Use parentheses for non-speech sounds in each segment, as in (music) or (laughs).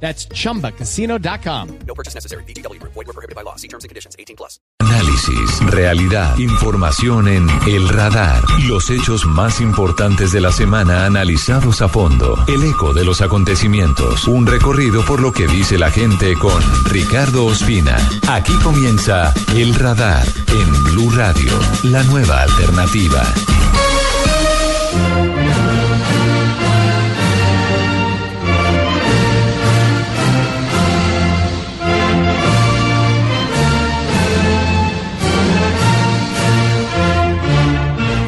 That's chumbacasino.com. No purchase necessary. BGW. Void were prohibited by law. See terms and conditions. 18 plus. Análisis, realidad, información en El Radar. Los hechos más importantes de la semana analizados a fondo. El eco de los acontecimientos. Un recorrido por lo que dice la gente con Ricardo Ospina. Aquí comienza El Radar en Blue Radio, la nueva alternativa.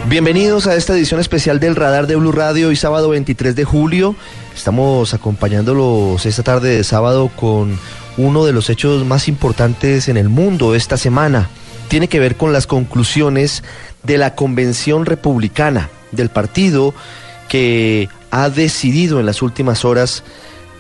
Bienvenidos a esta edición especial del Radar de Blue Radio hoy sábado 23 de julio. Estamos acompañándolos esta tarde de sábado con uno de los hechos más importantes en el mundo esta semana. Tiene que ver con las conclusiones de la convención republicana del partido que ha decidido en las últimas horas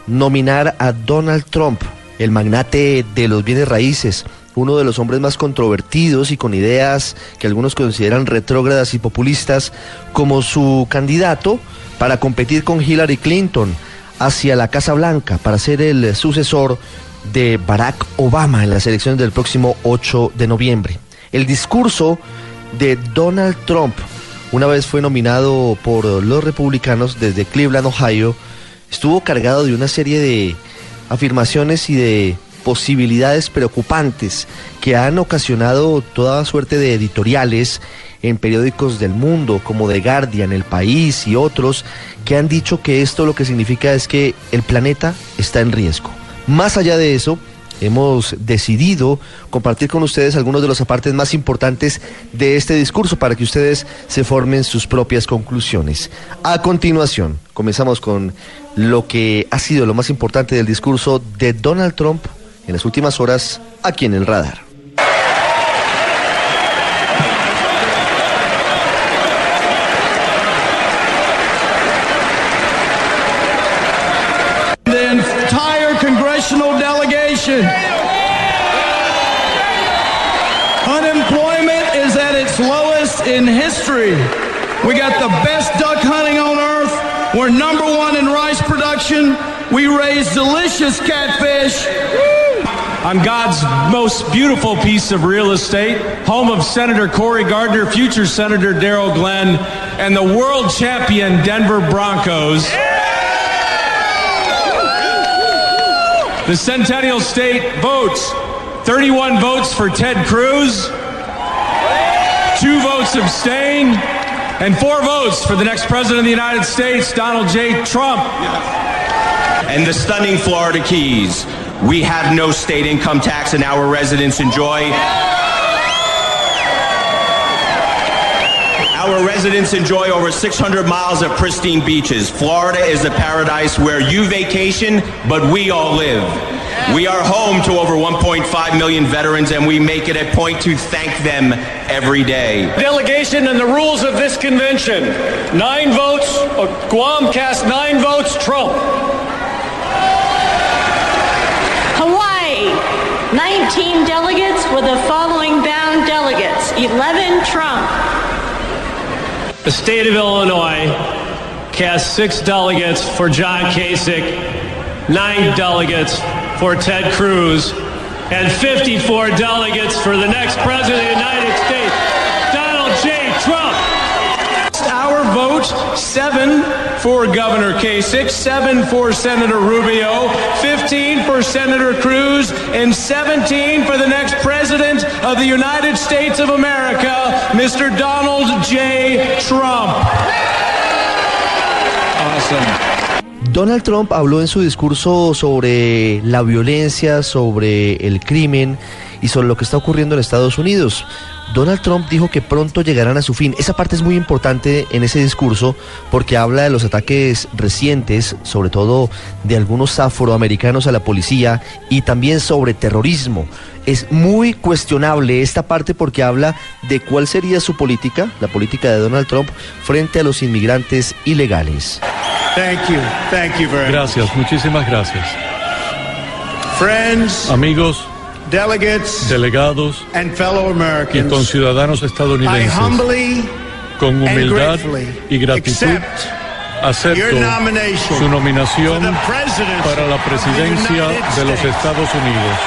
nominar a Donald Trump, el magnate de los bienes raíces, uno de los hombres más controvertidos y con ideas que algunos consideran retrógradas y populistas, como su candidato para competir con Hillary Clinton hacia la Casa Blanca para ser el sucesor de Barack Obama en las elecciones del próximo 8 de noviembre. El discurso de Donald Trump, una vez fue nominado por los republicanos desde Cleveland, Ohio, estuvo cargado de una serie de afirmaciones y de posibilidades preocupantes que han ocasionado toda suerte de editoriales en periódicos del mundo como The Guardian, El País y otros que han dicho que esto lo que significa es que el planeta está en riesgo. Más allá de eso, hemos decidido compartir con ustedes algunos de los apartes más importantes de este discurso para que ustedes se formen sus propias conclusiones. A continuación, comenzamos con lo que ha sido lo más importante del discurso de Donald Trump en las últimas horas aquí en el radar. the entire congressional delegation. Unemployment is at its lowest in history. We got the best duck hunting on earth. We're number one in rice production. We raise delicious catfish. On God's most beautiful piece of real estate, home of Senator Cory Gardner, future Senator Daryl Glenn, and the world champion Denver Broncos. The Centennial State votes 31 votes for Ted Cruz, two votes abstain, and four votes for the next president of the United States, Donald J. Trump. and the stunning Florida Keys. We have no state income tax and our residents enjoy. Our residents enjoy over 600 miles of pristine beaches. Florida is a paradise where you vacation, but we all live. We are home to over 1.5 million veterans, and we make it a point to thank them every day. Delegation and the rules of this convention. Nine votes, uh, Guam cast nine votes, Trump. 19 delegates with the following bound delegates 11 Trump, The state of Illinois cast six delegates for John Kasich, nine delegates for Ted Cruz, and 54 delegates for the next president of the United States, Donald J. Trump. Vote, seven for Governor Kasich, seven for Senator Rubio, 15 for Senator Cruz, and 17 for the next president of the United States of America, Mr. Donald J. Trump. Awesome. Donald Trump habló en su discurso sobre la violencia, sobre el crimen y sobre lo que está ocurriendo en Estados Unidos. Donald Trump dijo que pronto llegarán a su fin. Esa parte es muy importante en ese discurso porque habla de los ataques recientes, sobre todo de algunos afroamericanos a la policía y también sobre terrorismo. Es muy cuestionable esta parte porque habla de cuál sería su política, la política de Donald Trump, frente a los inmigrantes ilegales. Thank you. Thank you very much. Gracias, muchísimas gracias. Friends, Amigos, delegados and fellow y Americans, conciudadanos I estadounidenses, humbly con humildad y gratitud acepto your nomination su nominación for the presidency para la of the presidencia United de los States. Estados Unidos.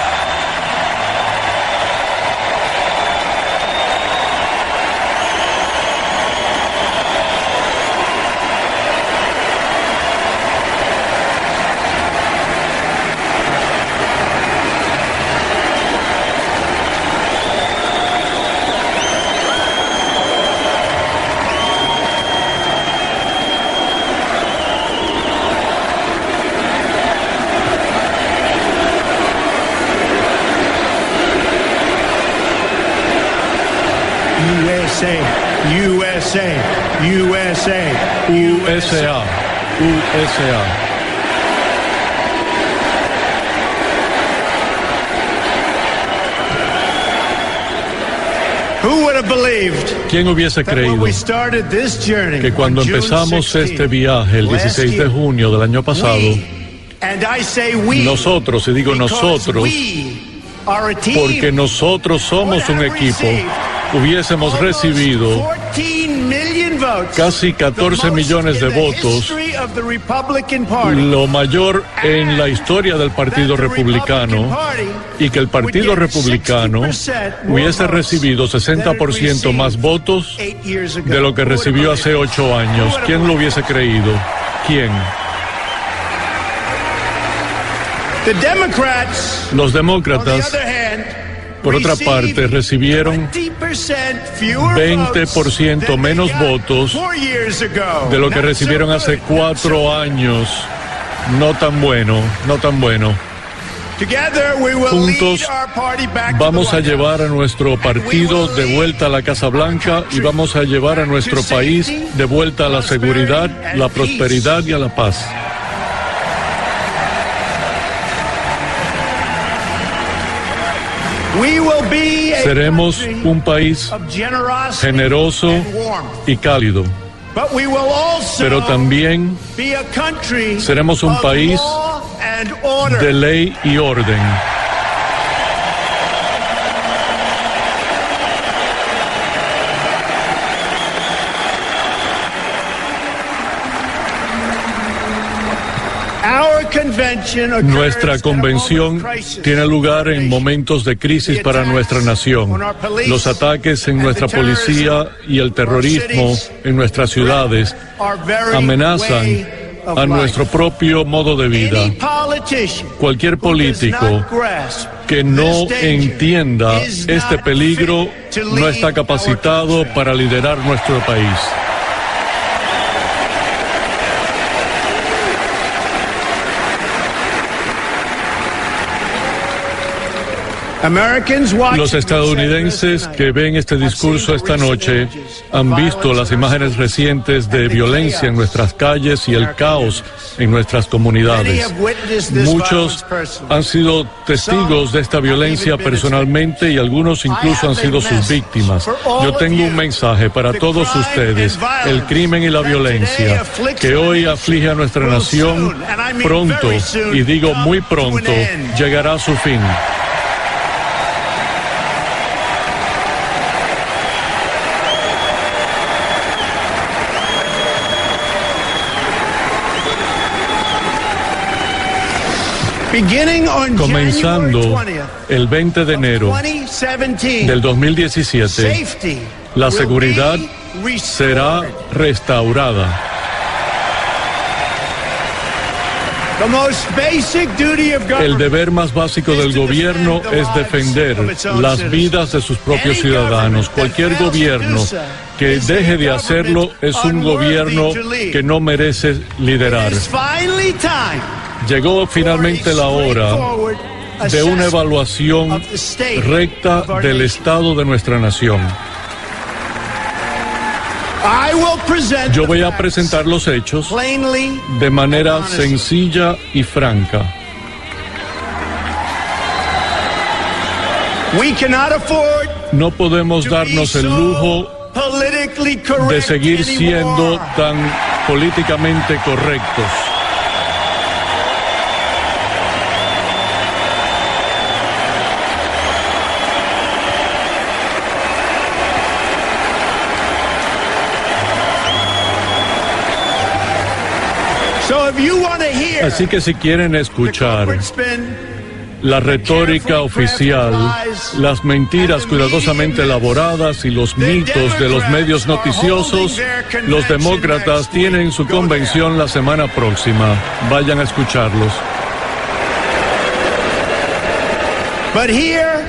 USA, USA, USA, USA, USA. Who would have believed ¿Quién hubiese creído we started this journey que cuando empezamos 16, este viaje el last 16 de junio del año pasado, nosotros, y digo nosotros, porque nosotros somos un equipo, hubiésemos recibido 14 million votes, casi the 14 most millones de votos, lo mayor en la historia del Partido Republicano y que el Partido Republicano hubiese recibido 60% más votos de lo que recibió hace ocho años. ¿Quién lo hubiese creído? ¿Quién? The Democrats, Los demócratas, por otra parte, recibieron 20% fewer 20% votes than menos votos de lo que recibieron hace cuatro años. No tan bueno, no tan bueno. Juntos Vamos a llevar a nuestro partido de vuelta a la Casa Blanca y vamos a llevar a nuestro país de vuelta a la seguridad, la prosperidad y a la paz. Seremos un país generoso y cálido, pero también seremos un país de ley y orden. Nuestra convención tiene lugar en momentos de crisis para nuestra nación. Los ataques en nuestra policía y el terrorismo en nuestras ciudades amenazan a nuestro propio modo de vida. Cualquier político que no entienda este peligro no está capacitado para liderar nuestro país. Los estadounidenses que ven este discurso esta noche han visto las imágenes recientes de violencia en nuestras calles y el caos en nuestras comunidades. Muchos han sido testigos de esta violencia personalmente y algunos incluso han sido sus víctimas. Yo tengo un mensaje para todos ustedes. El crimen y la violencia que hoy aflige a nuestra nación pronto, y digo muy pronto, llegará a su fin. Comenzando January 20th el 20 de enero 2017, del 2017, safety la seguridad será restaurada. El deber más básico del gobierno es defender las vidas de sus propios ciudadanos. Cualquier gobierno que deje de hacerlo es un gobierno que no merece liderar. Llegó finalmente la hora de una evaluación recta del estado de nuestra nación. Yo voy a presentar los hechos de manera sencilla y franca. No podemos darnos el lujo de seguir siendo tan políticamente correctos. Así que si quieren escuchar la retórica oficial, las mentiras cuidadosamente elaboradas y los mitos de los medios noticiosos, los demócratas tienen su convención la semana próxima. Vayan a escucharlos.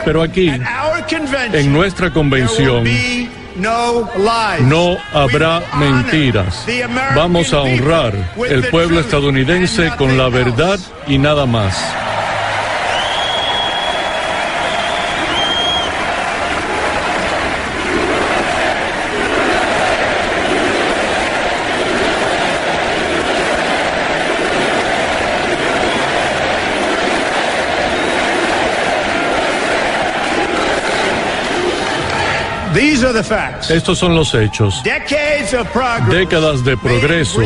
Pero aquí, en nuestra convención, no habrá mentiras. Vamos a honrar el pueblo estadounidense con la verdad y nada más. Estos son los hechos. Décadas de progreso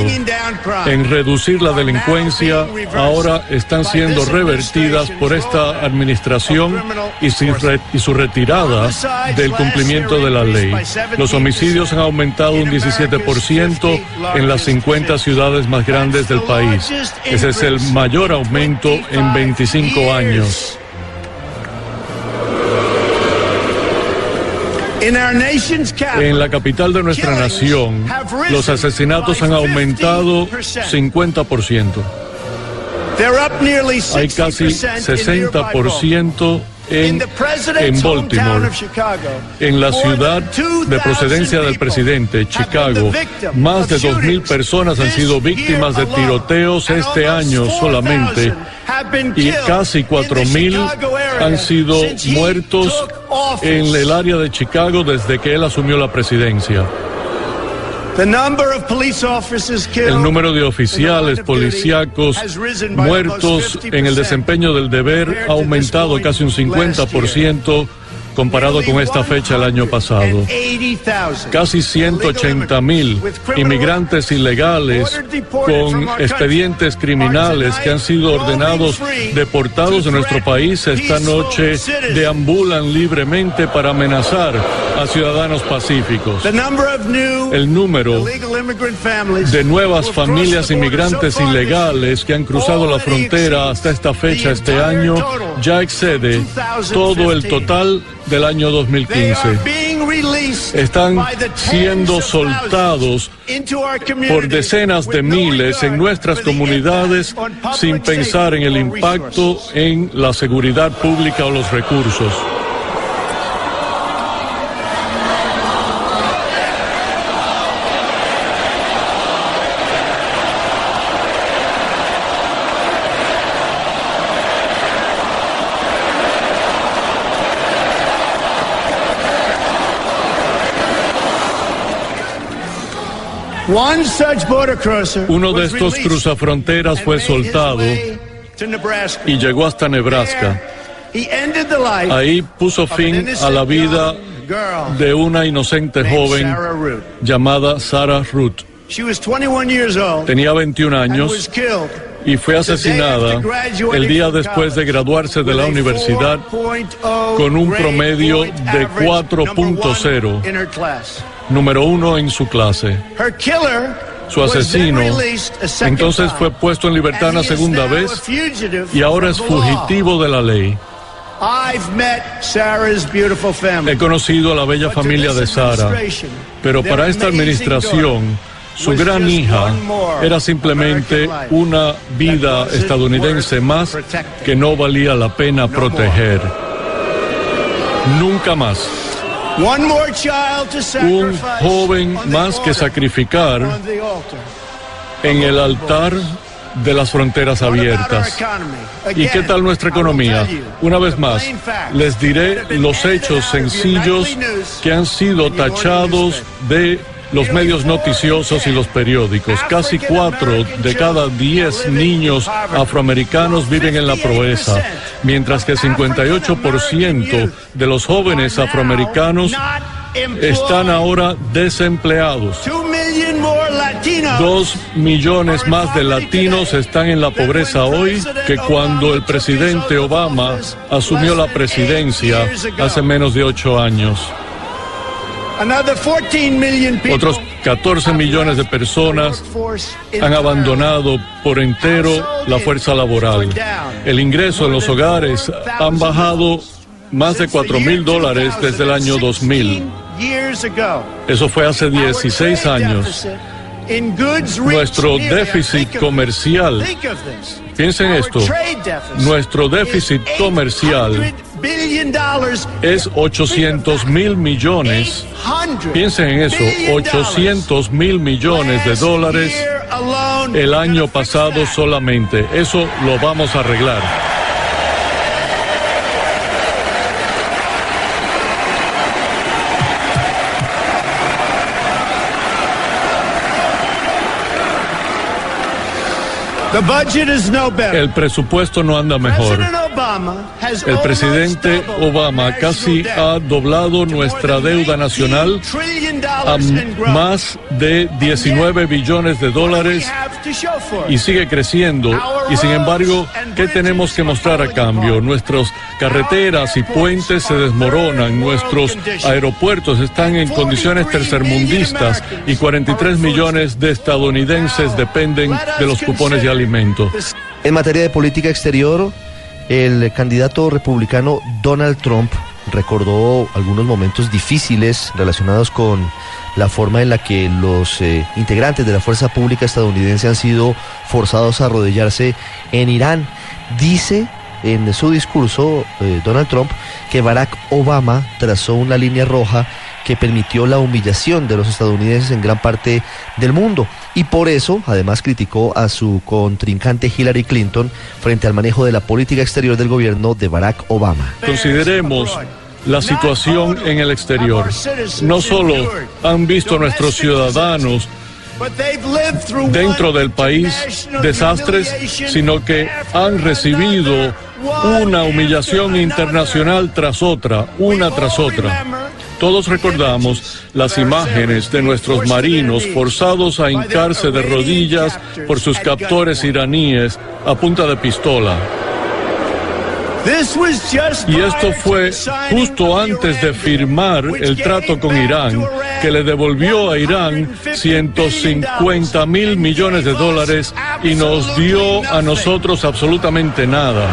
en reducir la delincuencia ahora están siendo revertidas por esta administración y su, retirada del cumplimiento de la ley. Los homicidios han aumentado un 17% en las 50 ciudades más grandes del país. Ese es el mayor aumento en 25 años. En la capital de nuestra nación, los asesinatos han aumentado 50%. Hay casi 60% en, en, Baltimore, en la ciudad de procedencia del presidente, Chicago. Más de 2.000 personas han sido víctimas de tiroteos este año solamente y casi 4.000 han sido muertos en el área de Chicago desde que él asumió la presidencia. El número de oficiales policíacos muertos en el desempeño del deber ha aumentado casi un 50% comparado con esta fecha el año pasado. Casi 180 mil inmigrantes ilegales con expedientes criminales que han sido ordenados deportados de nuestro país esta noche deambulan libremente para amenazar a ciudadanos pacíficos. El número de nuevas familias inmigrantes ilegales que han cruzado la frontera hasta esta fecha este año ya excede todo el total del año 2015. Están siendo soltados por decenas de miles en nuestras comunidades sin pensar en el impacto en la seguridad pública o los recursos. Uno de estos cruzafronteras fue soltado y llegó hasta Nebraska. Ahí puso fin a la vida de una inocente joven llamada Sarah Ruth. Tenía 21 años y fue asesinada el día después de graduarse de la universidad con un promedio de 4.0 número uno en su clase. Su asesino entonces fue puesto en libertad una segunda vez y ahora es fugitivo de la ley. He conocido a la bella familia de Sara, pero para esta administración su gran hija era simplemente una vida estadounidense más que no valía la pena proteger. Nunca más. Un joven más que sacrificar en el altar de las fronteras abiertas. ¿Y qué tal nuestra economía? Una vez más, les diré los hechos sencillos que han sido tachados de los medios noticiosos y los periódicos. Casi cuatro de cada diez niños afroamericanos viven en la pobreza, mientras que el 58% de los jóvenes afroamericanos están ahora desempleados. Dos millones más de latinos están en la pobreza hoy que cuando el presidente Obama asumió la presidencia hace menos de ocho años. Otros 14 millones de personas han abandonado por entero la fuerza laboral. El ingreso en los hogares han bajado más de 4 mil dólares desde el año 2000. Eso fue hace 16 años. Nuestro déficit comercial, piensen esto, nuestro déficit comercial es 800 mil millones, piensen en eso, 800 mil millones de dólares el año pasado solamente. Eso lo vamos a arreglar. El presupuesto no anda mejor. El presidente Obama casi ha doblado nuestra deuda nacional a más de 19 billones de dólares y sigue creciendo. Y sin embargo, ¿qué tenemos que mostrar a cambio? Nuestras carreteras y puentes se desmoronan, nuestros aeropuertos están en condiciones tercermundistas y 43 millones de estadounidenses dependen de los cupones de alimentos. En materia de política exterior, el candidato republicano Donald Trump recordó algunos momentos difíciles relacionados con la forma en la que los eh, integrantes de la fuerza pública estadounidense han sido forzados a arrodillarse en Irán. Dice en su discurso eh, Donald Trump que Barack Obama trazó una línea roja que permitió la humillación de los estadounidenses en gran parte del mundo. Y por eso, además, criticó a su contrincante Hillary Clinton frente al manejo de la política exterior del gobierno de Barack Obama. Consideremos la situación en el exterior. No solo han visto nuestros ciudadanos dentro del país desastres, sino que han recibido una humillación internacional tras otra, una tras otra. Todos recordamos las imágenes de nuestros marinos forzados a hincarse de rodillas por sus captores iraníes a punta de pistola. Y esto fue justo antes de firmar el trato con Irán, que le devolvió a Irán 150 mil millones de dólares y nos dio a nosotros absolutamente nada.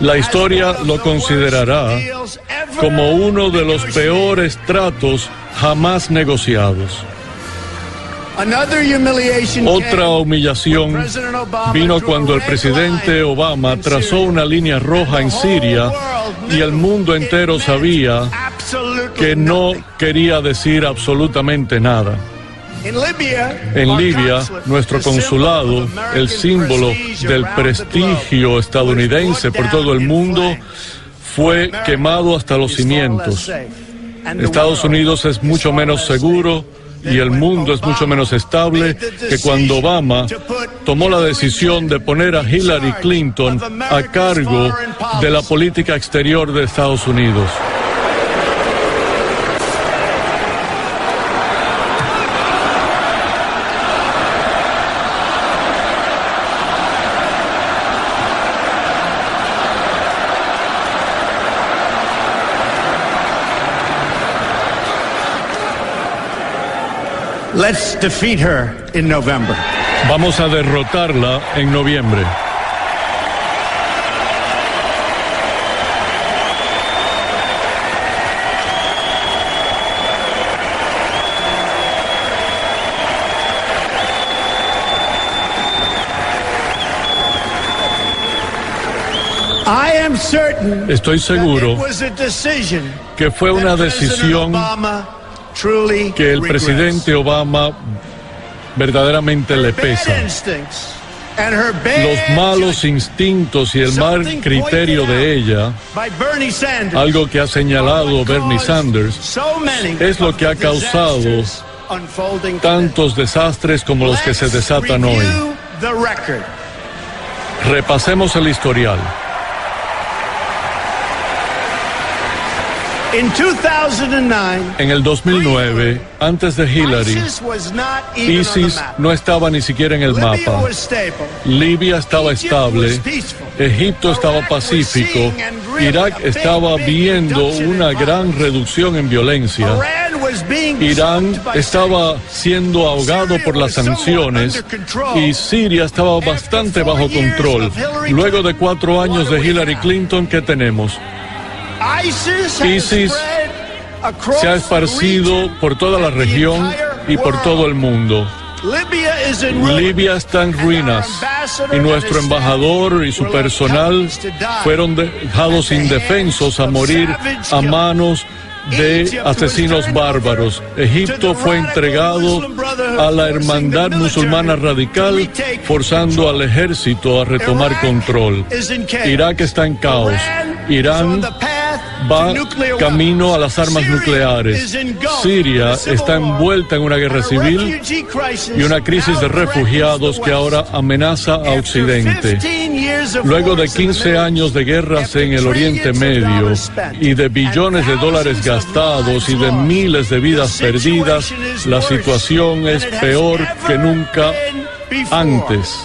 La historia lo considerará como uno de los peores tratos jamás negociados. Otra humillación vino cuando el presidente Obama trazó una línea roja en Siria y el mundo entero sabía que no quería decir absolutamente nada. En Libia, nuestro consulado, el símbolo del prestigio estadounidense por todo el mundo, fue quemado hasta los cimientos. Estados Unidos es mucho menos seguro y el mundo es mucho menos estable que cuando Obama tomó la decisión de poner a Hillary Clinton a cargo de la política exterior de Estados Unidos. Let's defeat her in November. Vamos a derrotarla en noviembre. Estoy seguro que fue una decisión que el presidente Obama verdaderamente le pesa. Los malos instintos y el mal criterio de ella, algo que ha señalado Bernie Sanders, es lo que ha causado tantos desastres como los que se desatan hoy. Repasemos el historial. In 2009, En el 2009, antes de Hillary, ISIS was not even on the ISIS map. no estaba ni siquiera en el mapa. Libia estaba estable. Egipto estaba pacífico, Irak estaba viendo una gran reducción en violencia. Irán estaba siendo ahogado por las sanciones y Siria estaba bastante bajo control. Luego de cuatro años de Hillary Clinton, ¿qué tenemos? ISIS, Se ha esparcido por toda la región y por todo el mundo. Libia está en ruinas y nuestro embajador y su personal fueron dejados indefensos a morir a manos de asesinos bárbaros. Egipto fue entregado a la hermandad musulmana radical, forzando al ejército a retomar control. Irak está en caos. Irán va camino a las armas nucleares. Siria está envuelta en una guerra civil y una crisis de refugiados que ahora amenaza a Occidente. 15 years of Luego de wars in the 15 Middle años de guerras en el Oriente Medio y de billones de dólares gastados y de miles de vidas perdidas, la situación es peor que nunca antes.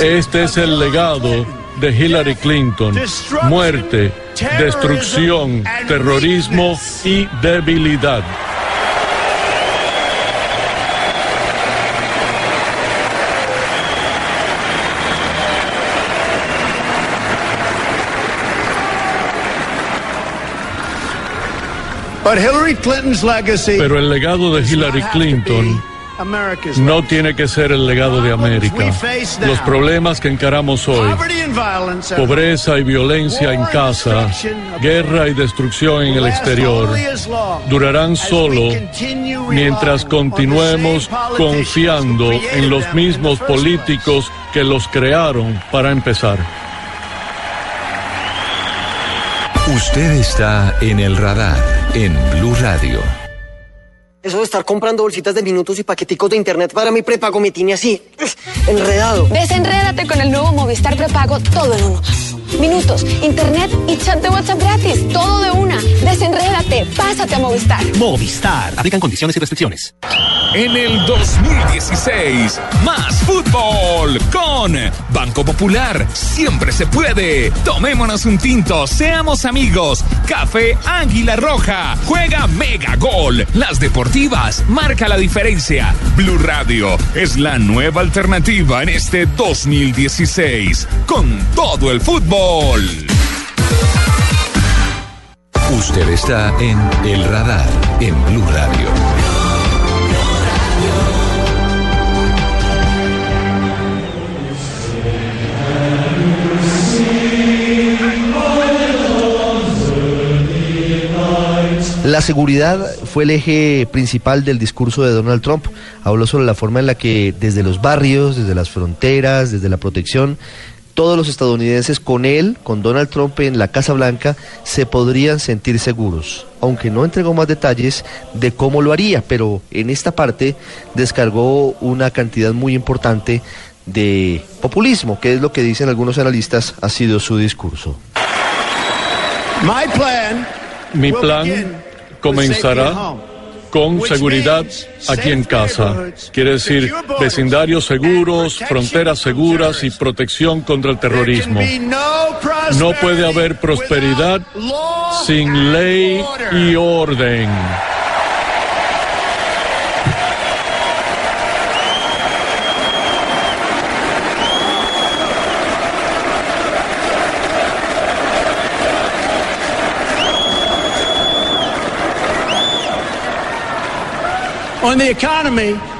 Este es el legado. De Hillary Clinton. Muerte, destrucción, terrorismo y debilidad. Pero el legado de Hillary Clinton no tiene que ser el legado de América. Los problemas que encaramos hoy, pobreza y violencia en casa, guerra y destrucción en el exterior, durarán solo mientras continuemos confiando en los mismos políticos que los crearon para empezar. Usted está en el radar en Blue Radio. Eso de estar comprando bolsitas de minutos y paqueticos de internet para mi prepago me tiene así, enredado. Desenrédate con el nuevo Movistar Prepago todo en uno. Minutos, internet y chat de WhatsApp gratis. Todo de una. Desenrédate. Pásate a Movistar. Movistar. Aplican condiciones y restricciones. En el 2016, más fútbol con Banco Popular. Siempre se puede. Tomémonos un tinto, seamos amigos. Café Águila Roja. Juega Mega Gol. Las deportivas marca la diferencia. Blue Radio es la nueva alternativa en este 2016. Con todo el fútbol. Usted está en el radar en Blue Radio. La seguridad fue el eje principal del discurso de Donald Trump. Habló sobre la forma en la que desde los barrios, desde las fronteras, desde la protección, todos los estadounidenses con él, con Donald Trump en la Casa Blanca, se podrían sentir seguros. Aunque no entregó más detalles de cómo lo haría, pero en esta parte descargó una cantidad muy importante de populismo, que es lo que dicen algunos analistas ha sido su discurso. My plan Mi plan comenzará. Con seguridad aquí en casa. Quiere decir vecindarios seguros, fronteras seguras y protección contra el terrorismo. no puede haber prosperidad sin ley y orden.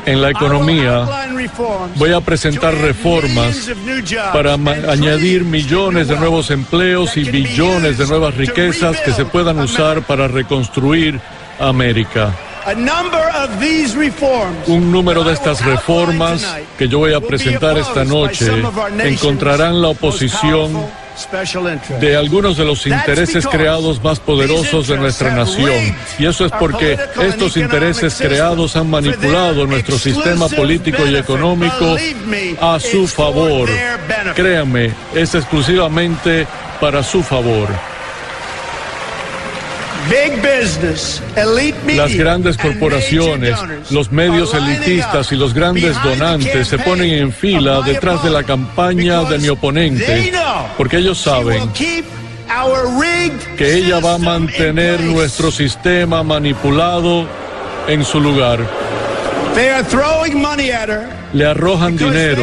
En la economía voy a presentar reformas para añadir millones de nuevos empleos y billones de nuevas riquezas que se puedan usar para reconstruir América. Un número de estas reformas que yo voy a presentar esta noche encontrarán la oposición de algunos de los intereses creados más poderosos de nuestra nación. Y eso es porque estos intereses creados han manipulado nuestro sistema político y económico a su favor. Créanme, es exclusivamente para su favor. Las grandes corporaciones, los medios elitistas y los grandes donantes se ponen en fila detrás de la campaña de mi oponente porque ellos saben que ella va a mantener nuestro sistema manipulado en su lugar. Le arrojan dinero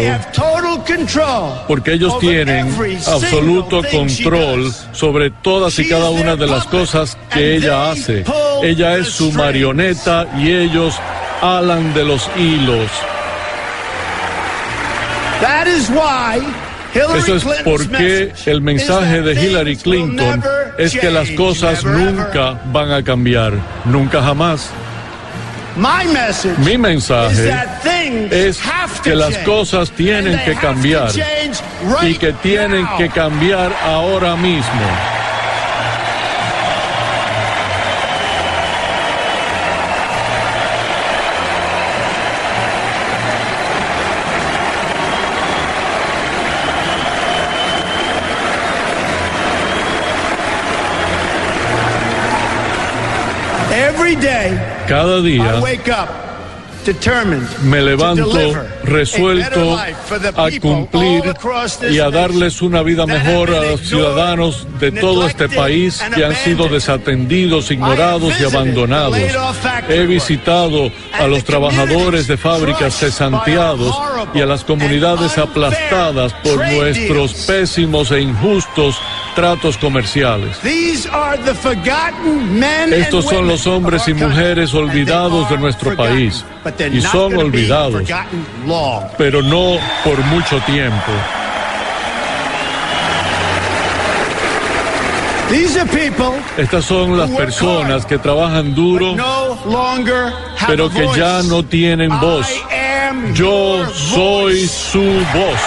porque ellos tienen absoluto control sobre todas y cada una de las cosas que ella hace. Ella es su marioneta y ellos alan de los hilos. Eso es porque el mensaje de Hillary Clinton es que las cosas nunca van a cambiar, nunca jamás. Mi mensaje es que las cosas tienen que cambiar y que tienen que cambiar ahora mismo. Cada día me levanto resuelto a cumplir y a darles una vida mejor a los ciudadanos de todo este país que han sido desatendidos, ignorados y abandonados. He visitado a los trabajadores de fábricas cesanteados y a las comunidades aplastadas por nuestros pésimos e injustos tratos comerciales. Estos son los hombres y mujeres olvidados de nuestro país y son olvidados, pero no por mucho tiempo. Estas son las personas que trabajan duro, pero que ya no tienen voz. Yo soy su voz.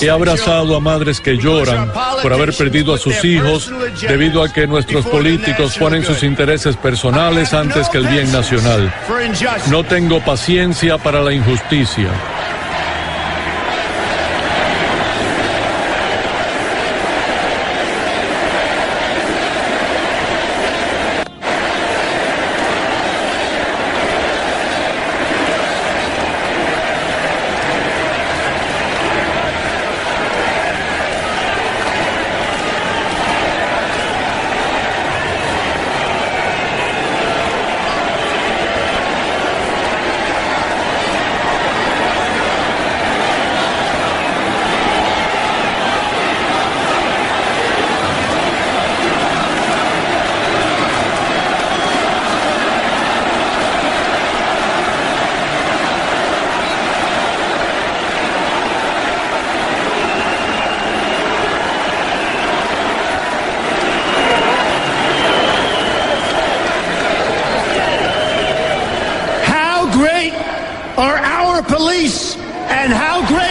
He abrazado a madres que lloran por haber perdido a sus hijos debido a que nuestros políticos ponen sus intereses personales antes que el bien nacional. No tengo paciencia para la injusticia.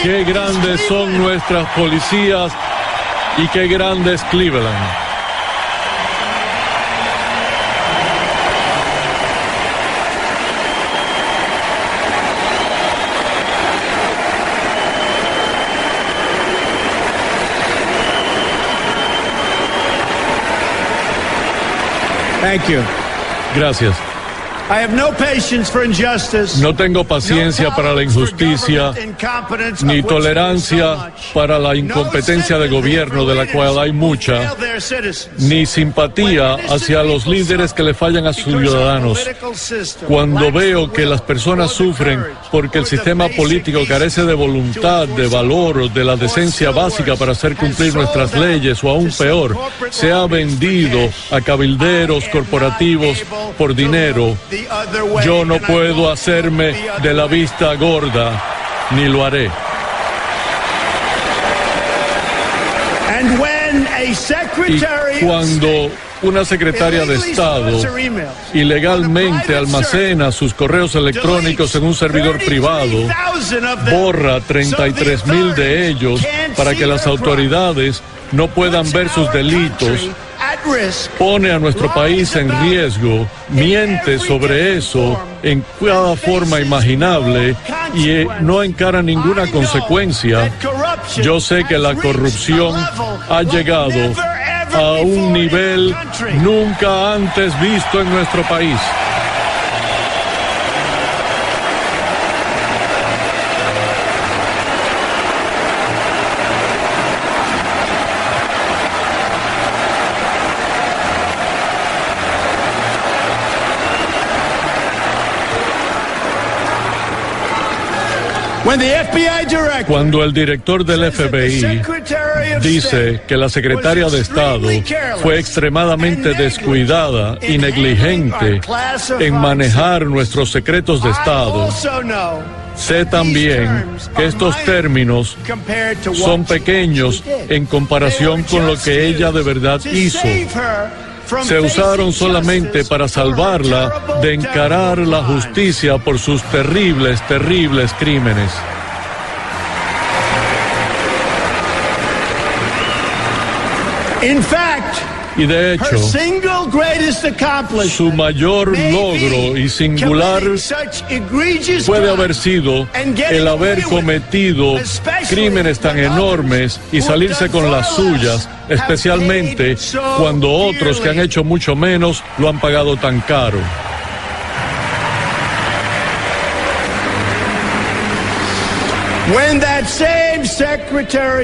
Qué grandes son nuestras policías y qué grande es Cleveland. Thank you. Gracias. No tengo paciencia para la injusticia ni tolerancia para la incompetencia de gobierno de la cual hay mucha, ni simpatía hacia los líderes que le fallan a sus ciudadanos. Cuando veo que las personas sufren porque el sistema político carece de voluntad, de valor, de la decencia básica para hacer cumplir nuestras leyes o aún peor, se ha vendido a cabilderos corporativos por dinero, yo no puedo hacerme de la vista gorda, ni lo haré. Y cuando una secretaria de Estado ilegalmente almacena sus correos electrónicos en un servidor privado, borra 33 mil de ellos para que las autoridades no puedan ver sus delitos, pone a nuestro país en riesgo, miente sobre eso en cada forma imaginable y eh, no encara ninguna consecuencia. Yo sé que la corrupción ha llegado a un nivel nunca antes visto en nuestro país. Cuando el director del FBI dice que la secretaria de Estado fue extremadamente descuidada y negligente en manejar nuestros secretos de Estado, sé también que estos términos son pequeños en comparación con lo que ella de verdad hizo se usaron solamente para salvarla de encarar la justicia por sus terribles, terribles crímenes. Y de hecho, su mayor logro y singular puede haber sido el haber cometido crímenes tan enormes y salirse con las suyas, especialmente cuando otros que han hecho mucho menos lo han pagado tan caro.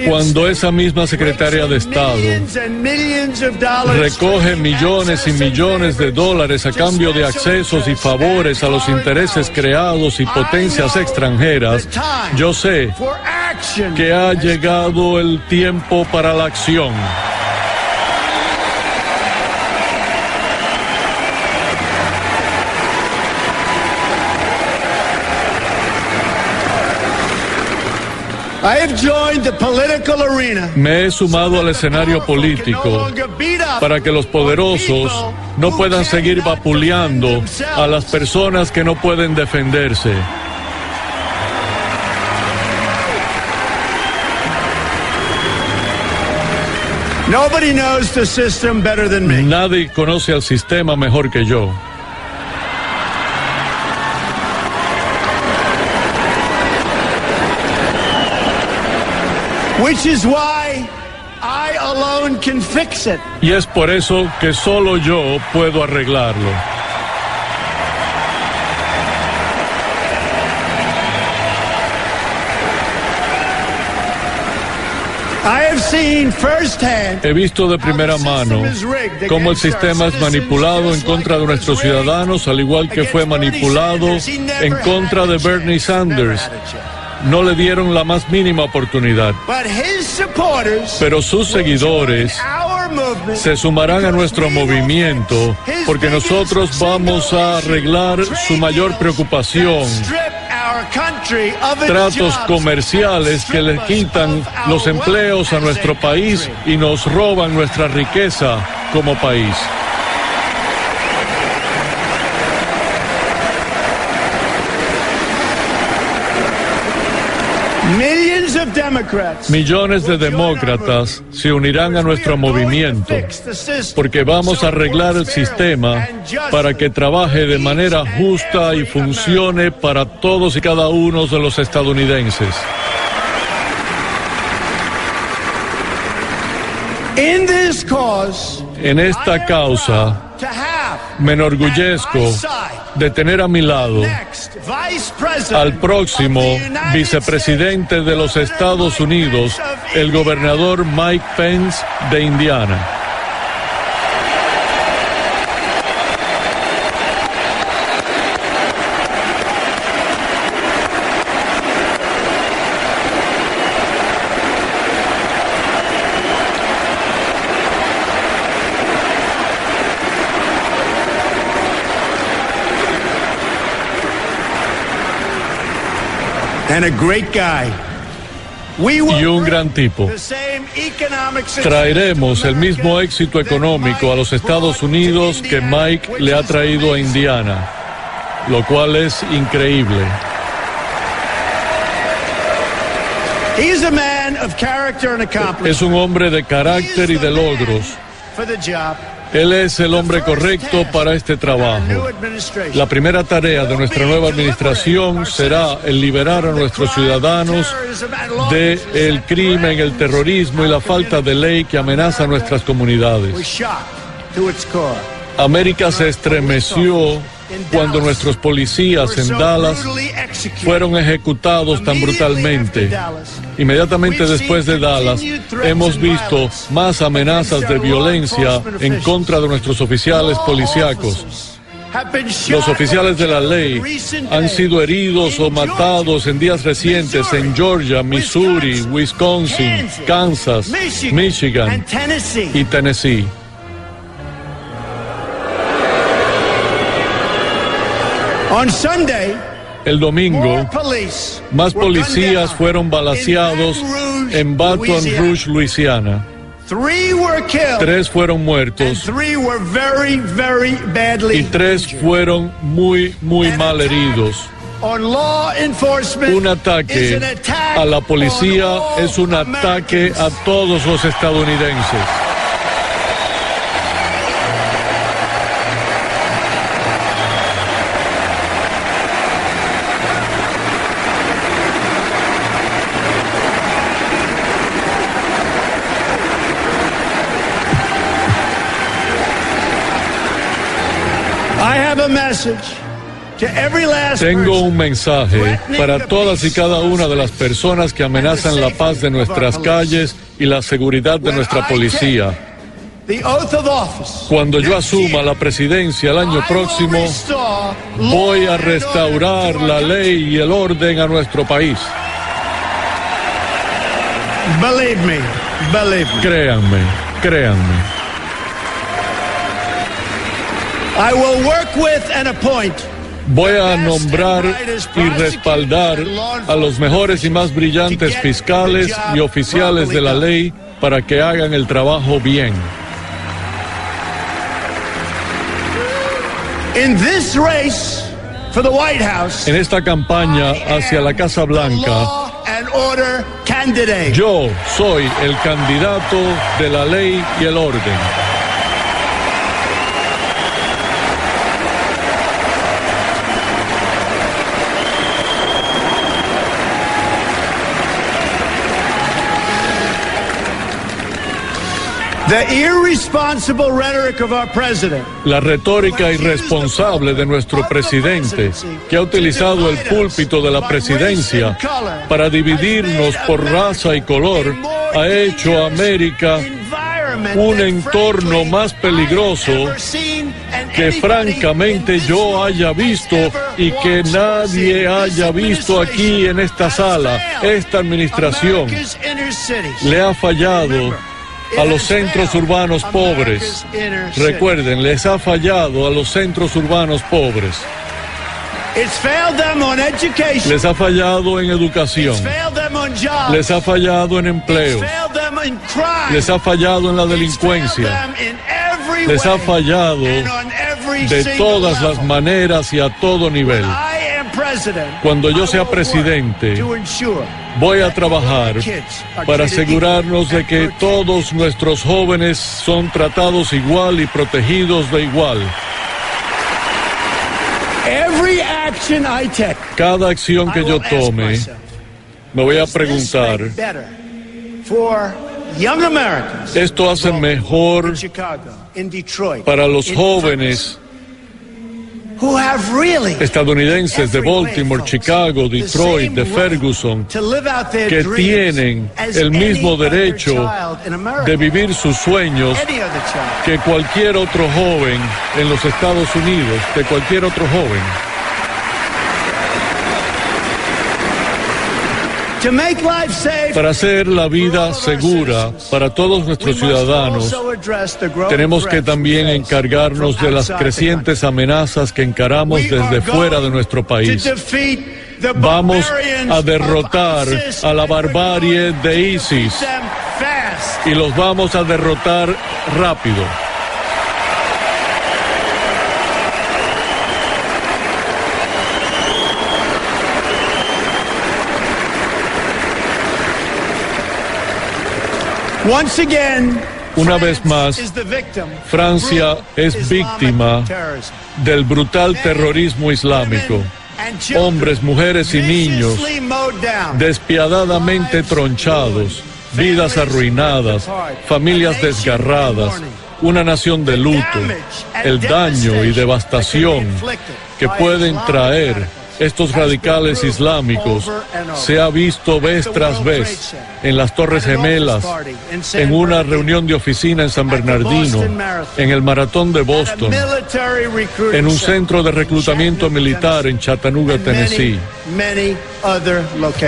Cuando esa misma secretaria de Estado recoge millones y millones de dólares a cambio de accesos y favores a los intereses creados y potencias extranjeras, yo sé que ha llegado el tiempo para la acción. Me he sumado al escenario político para que los poderosos no puedan seguir vapuleando a las personas que no pueden defenderse. Nadie conoce al sistema mejor que yo. Y es por eso que solo yo puedo arreglarlo. He visto de primera mano cómo el sistema es manipulado en contra de nuestros ciudadanos, al igual que fue manipulado en contra de Bernie Sanders no le dieron la más mínima oportunidad. Pero sus seguidores se sumarán a nuestro movimiento porque nosotros vamos a arreglar su mayor preocupación. Tratos comerciales que le quitan los empleos a nuestro país y nos roban nuestra riqueza como país. Millones de demócratas se unirán a nuestro movimiento porque vamos a arreglar el sistema para que trabaje de manera justa y funcione para todos y cada uno de los estadounidenses. En esta causa, Me enorgullezco de tener a mi lado al próximo vicepresidente de los Estados Unidos, el gobernador Mike Pence de Indiana. And a great guy. We will y un gran tipo. Traeremos el mismo éxito económico a los Estados Unidos que Mike le ha traído a Indiana, lo cual es increíble. He's a man of character and accomplishment. Es un hombre de carácter y de logros. Él es el hombre correcto para este trabajo. La primera tarea de nuestra nueva administración será el liberar a nuestros ciudadanos del el crimen, el terrorismo y la falta de ley que amenaza a nuestras comunidades. América se estremeció cuando nuestros policías en Dallas fueron ejecutados tan brutalmente. Inmediatamente después de Dallas, hemos visto más amenazas de violencia en contra de nuestros oficiales policíacos. Los oficiales de la ley han sido heridos o matados en días recientes en Georgia, Missouri, Wisconsin, Kansas, Michigan y Tennessee. On Sunday, El domingo, más policías fueron balaceados in Baton Rouge, en Baton Louisiana. Rouge, Luisiana. Tres fueron muertos y tres fueron muy, muy mal heridos. Un ataque a la policía es un ataque a todos los estadounidenses. Tengo un mensaje para todas y cada una de las personas que amenazan la paz de nuestras calles y la seguridad de nuestra policía. Cuando yo asuma la presidencia el año próximo, voy a restaurar la ley y el orden a nuestro país. Créanme, créanme. I will work with and appoint Voy a nombrar y respaldar a los mejores y más brillantes fiscales y oficiales de la ley para que hagan el trabajo bien. in this race for the White House. En esta campaña hacia la Casa Blanca, Law and order candidate. yo soy el candidato de la ley y el orden. The irresponsible rhetoric of our president La retórica irresponsable de nuestro presidente, que ha utilizado el púlpito de la presidencia para dividirnos por raza y color, ha hecho a América un entorno más peligroso que francamente yo haya visto y que nadie haya visto aquí en esta sala. Esta administración le ha fallado a los centros urbanos pobres. Recuerden, les ha fallado a los centros urbanos pobres. Les ha fallado en educación. Les ha fallado en empleo. Les ha fallado en la delincuencia. Les ha fallado de todas las maneras y a todo nivel. Cuando yo sea presidente, Voy a trabajar para asegurarnos de que todos nuestros jóvenes son tratados igual y protegidos de igual. Cada acción que yo tome, me voy a preguntar, ¿esto hace mejor para los jóvenes estadounidenses de Baltimore, Chicago, Detroit, de Ferguson, que tienen el mismo derecho de vivir sus sueños que cualquier otro joven en los Estados Unidos, que cualquier otro joven. Para hacer la vida segura para todos nuestros ciudadanos, tenemos que también encargarnos de las crecientes amenazas que encaramos desde fuera de nuestro país. Vamos a derrotar a la barbarie de ISIS. y los vamos a derrotar rápido. Una vez más, Francia es víctima del brutal terrorismo islámico. Hombres, mujeres y niños despiadadamente tronchados, vidas arruinadas, familias desgarradas, una nación de luto, el daño y devastación que pueden traer estos radicales islámicos se ha visto vez tras vez en las Torres Gemelas, en una reunión de oficina en San Bernardino, en el Maratón de Boston, en un centro de reclutamiento militar en Chattanooga, Tennessee,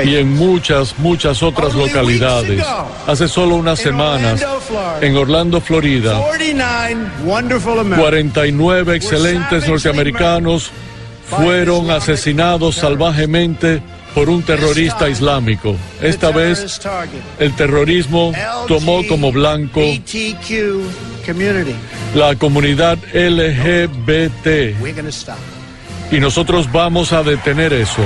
y en muchas, muchas otras localidades. Hace solo unas semanas, en Orlando, Florida, 49 excelentes norteamericanos fueron asesinados salvajemente por un terrorista islámico. Esta vez el terrorismo tomó como blanco la comunidad LGBT. Y nosotros vamos a detener eso.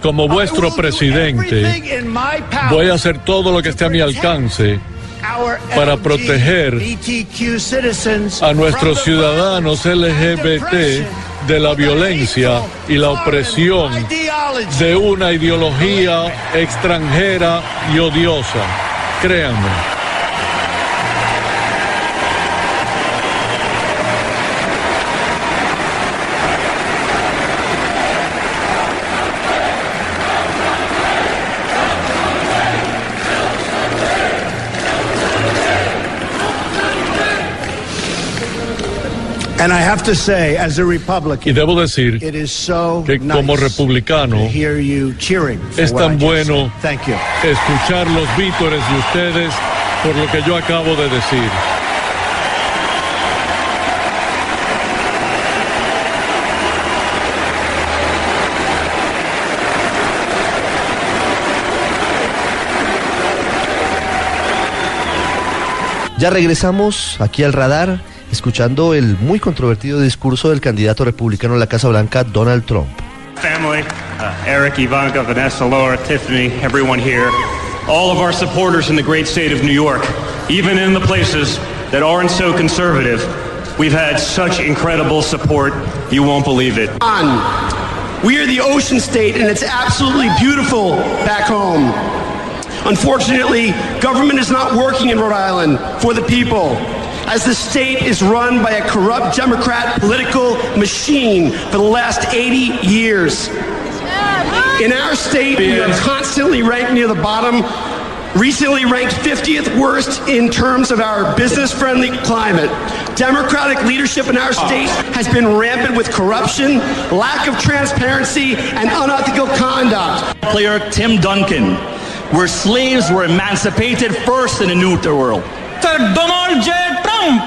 Como vuestro presidente, voy a hacer todo lo que esté a mi alcance para proteger a nuestros ciudadanos LGBT de la violencia y la opresión de una ideología extranjera y odiosa. Créanme. Y debo decir que como republicano es tan bueno escuchar los vítores de ustedes por lo que yo acabo de decir. Ya regresamos aquí al radar escuchando el muy controvertido discurso del candidato republicano a la Casa Blanca, Donald Trump. Family, uh, Eric, Ivanka, Vanessa, Laura, Tiffany, everyone here, all of our supporters in the great state of New York, even in the places that aren't so conservative, we've had such incredible support, you won't believe it. We are the ocean state, and it's absolutely beautiful back home. Unfortunately, government is not working in Rhode Island for the people as the state is run by a corrupt Democrat political machine for the last 80 years. In our state, we are constantly ranked near the bottom, recently ranked 50th worst in terms of our business friendly climate. Democratic leadership in our state has been rampant with corruption, lack of transparency, and unethical conduct. Player Tim Duncan, where slaves were emancipated first in the New World. Donald J. Trump.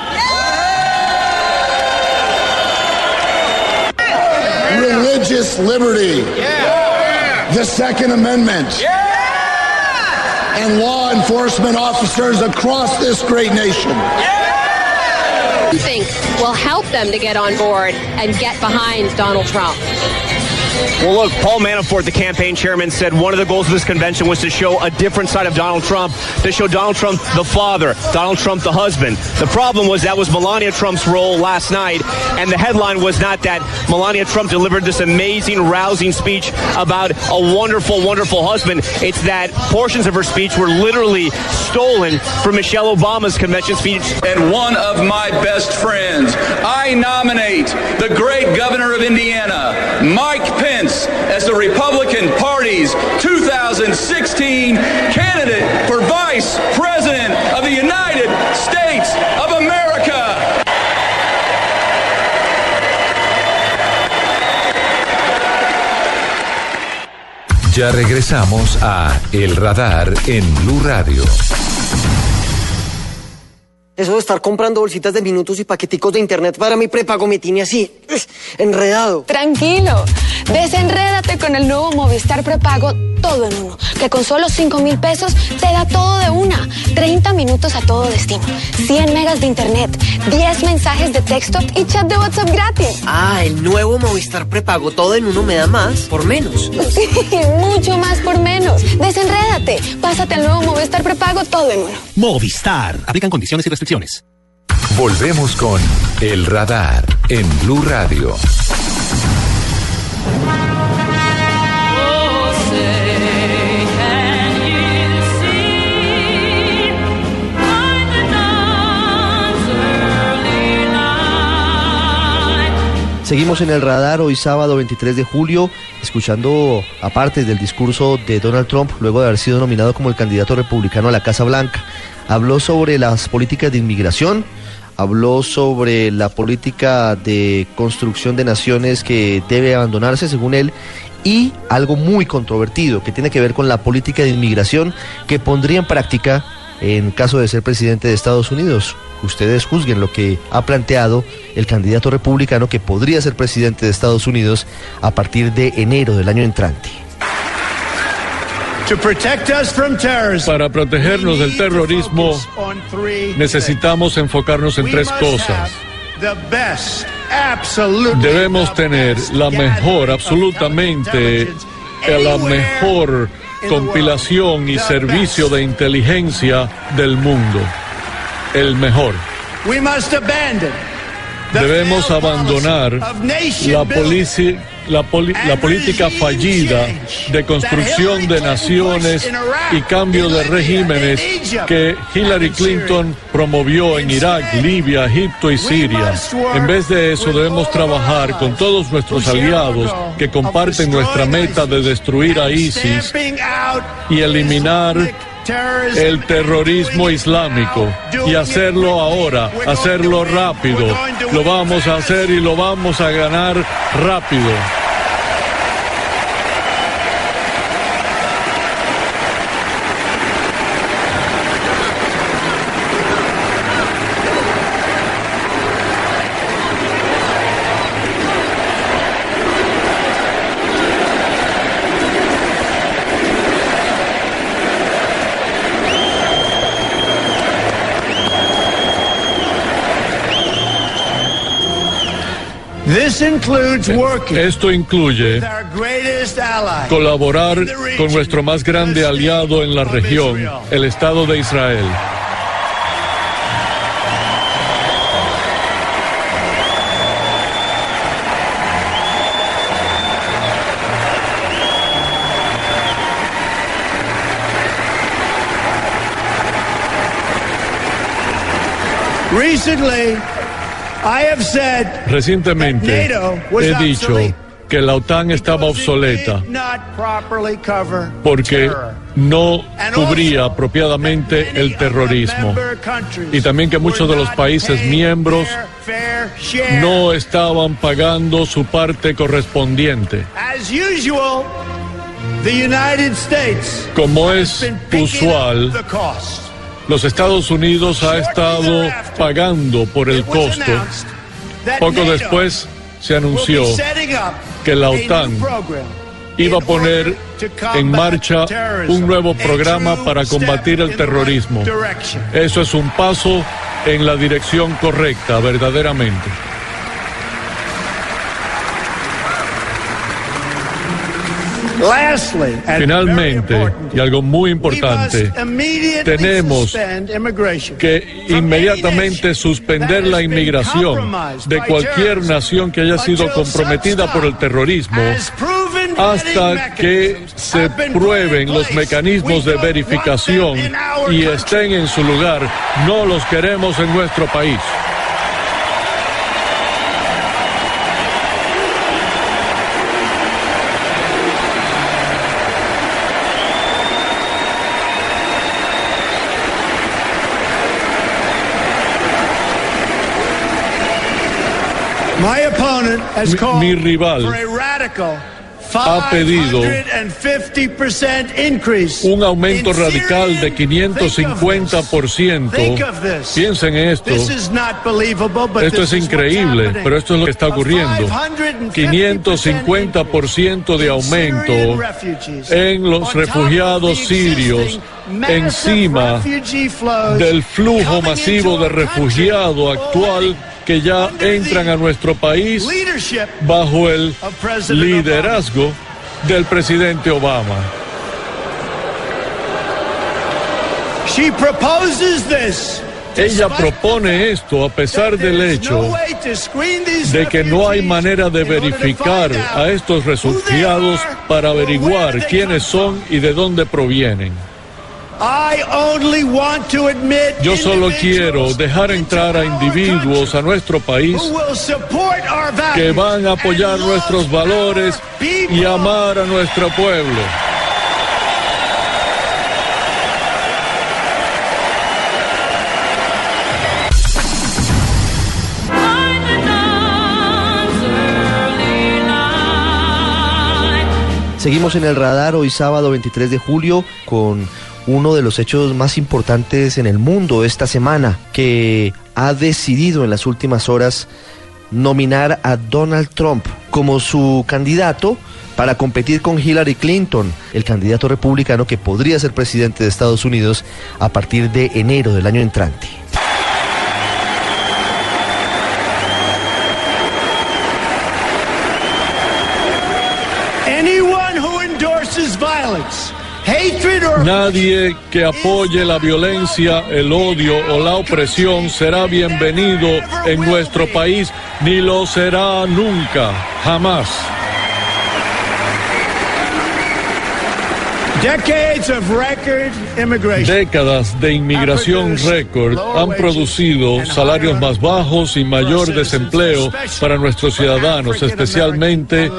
Religious liberty. The Second Amendment. And law enforcement officers across this great nation. You think will help them to get on board and get behind Donald Trump? Well, look, Paul Manafort, the campaign chairman, said one of the goals of this convention was to show a different side of Donald Trump, to show Donald Trump the father, Donald Trump the husband. The problem was that was Melania Trump's role last night, and the headline was not that Melania Trump delivered this amazing, rousing speech about a wonderful, wonderful husband. It's that portions of her speech were literally stolen from Michelle Obama's convention speech. And one of my best friends, I nominate the great governor of Indiana, Mike Pence, as the Republican Party's 2016 candidate for Vice President of the United States of America. Ya regresamos a El Radar en Blue Radio. Eso de estar comprando bolsitas de minutos y paqueticos de internet para mi prepago me tiene así, enredado. Tranquilo, desenrédate con el nuevo Movistar prepago todo en uno, que con solo 5 mil pesos te da todo de una. 30 minutos a todo destino, 100 megas de internet, 10 mensajes de texto y chat de WhatsApp gratis. Ah, el nuevo Movistar prepago todo en uno me da más por menos. (laughs) Sí, mucho más por menos. Desenrédate, pásate al nuevo Movistar prepago todo en uno. Movistar. Aplican condiciones y restricciones. Volvemos con El Radar en Blue Radio. Seguimos en el radar hoy sábado 23 de julio, escuchando aparte del discurso de Donald Trump luego de haber sido nominado como el candidato republicano a la Casa Blanca. Habló sobre las políticas de inmigración, habló sobre la política de construcción de naciones que debe abandonarse según él y algo muy controvertido que tiene que ver con la política de inmigración que pondría en práctica en caso de ser presidente de Estados Unidos. Ustedes juzguen lo que ha planteado el candidato republicano que podría ser presidente de Estados Unidos a partir de enero del año entrante. Para protegernos del terrorismo necesitamos enfocarnos en tres cosas. Debemos tener la mejor, absolutamente, la mejor compilación y servicio de inteligencia del mundo. El mejor. Debemos abandonar la, polici- la, poli- la política fallida de construcción de naciones y cambio de regímenes que Hillary Clinton promovió en Irak, Libia, Egipto y Siria. En vez de eso debemos trabajar con todos nuestros aliados que comparten nuestra meta de destruir a ISIS y eliminar el terrorismo islámico y hacerlo ahora, hacerlo rápido. Lo vamos a hacer y lo vamos a ganar rápido. Esto incluye with our greatest ally. colaborar con nuestro más grande aliado en la región, el Estado de Israel. Recently, Recientemente he dicho que la OTAN estaba obsoleta not properly cover porque no cubría apropiadamente el terrorismo y también que muchos de los países miembros no estaban pagando su parte correspondiente. Como es usual, up the cost. Los Estados Unidos ha estado pagando por el costo. Poco después se anunció que la OTAN iba a poner en marcha un nuevo programa para combatir el terrorismo. Eso es un paso en la dirección correcta, verdaderamente. Lastly, and Finalmente, y algo muy importante, tenemos que inmediatamente suspender la inmigración de cualquier nación que haya sido comprometida por el terrorismo hasta que se prueben los mecanismos de verificación y estén en su lugar. No los queremos en nuestro país. My opponent has Mi- rival ha pedido 550% increase un aumento radical de Syrian- Think 550%. of this. Piensen en esto. Esto es increíble, pero esto es lo que está ocurriendo. 550% de aumento en los refugiados sirios encima del flujo masivo de refugiados actual que ya entran a nuestro país bajo el liderazgo del presidente Obama. Ella propone esto a pesar del hecho de que no hay manera de verificar a estos refugiados para averiguar quiénes son y de dónde provienen. Yo solo quiero dejar entrar a individuos a nuestro país que van a apoyar nuestros valores y amar a nuestro pueblo. Seguimos en el radar hoy sábado 23 de julio con uno de los hechos más importantes en el mundo esta semana, que ha decidido en las últimas horas nominar a Donald Trump como su candidato para competir con Hillary Clinton, el candidato republicano que podría ser presidente de Estados Unidos a partir de enero del año entrante. Nadie que apoye la violencia, el odio o la opresión será bienvenido en nuestro país, ni lo será nunca, jamás. Décadas de inmigración récord han producido salarios más bajos y mayor desempleo para nuestros ciudadanos, especialmente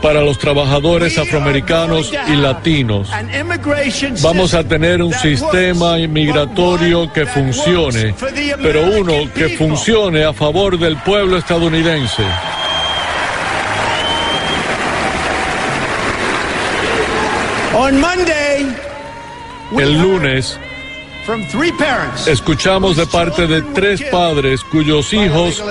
para los trabajadores afroamericanos y latinos. Vamos a tener un sistema inmigratorio que funcione, pero uno que funcione a favor del pueblo estadounidense. El lunes from three parents. escuchamos de parte de tres padres cuyos hijos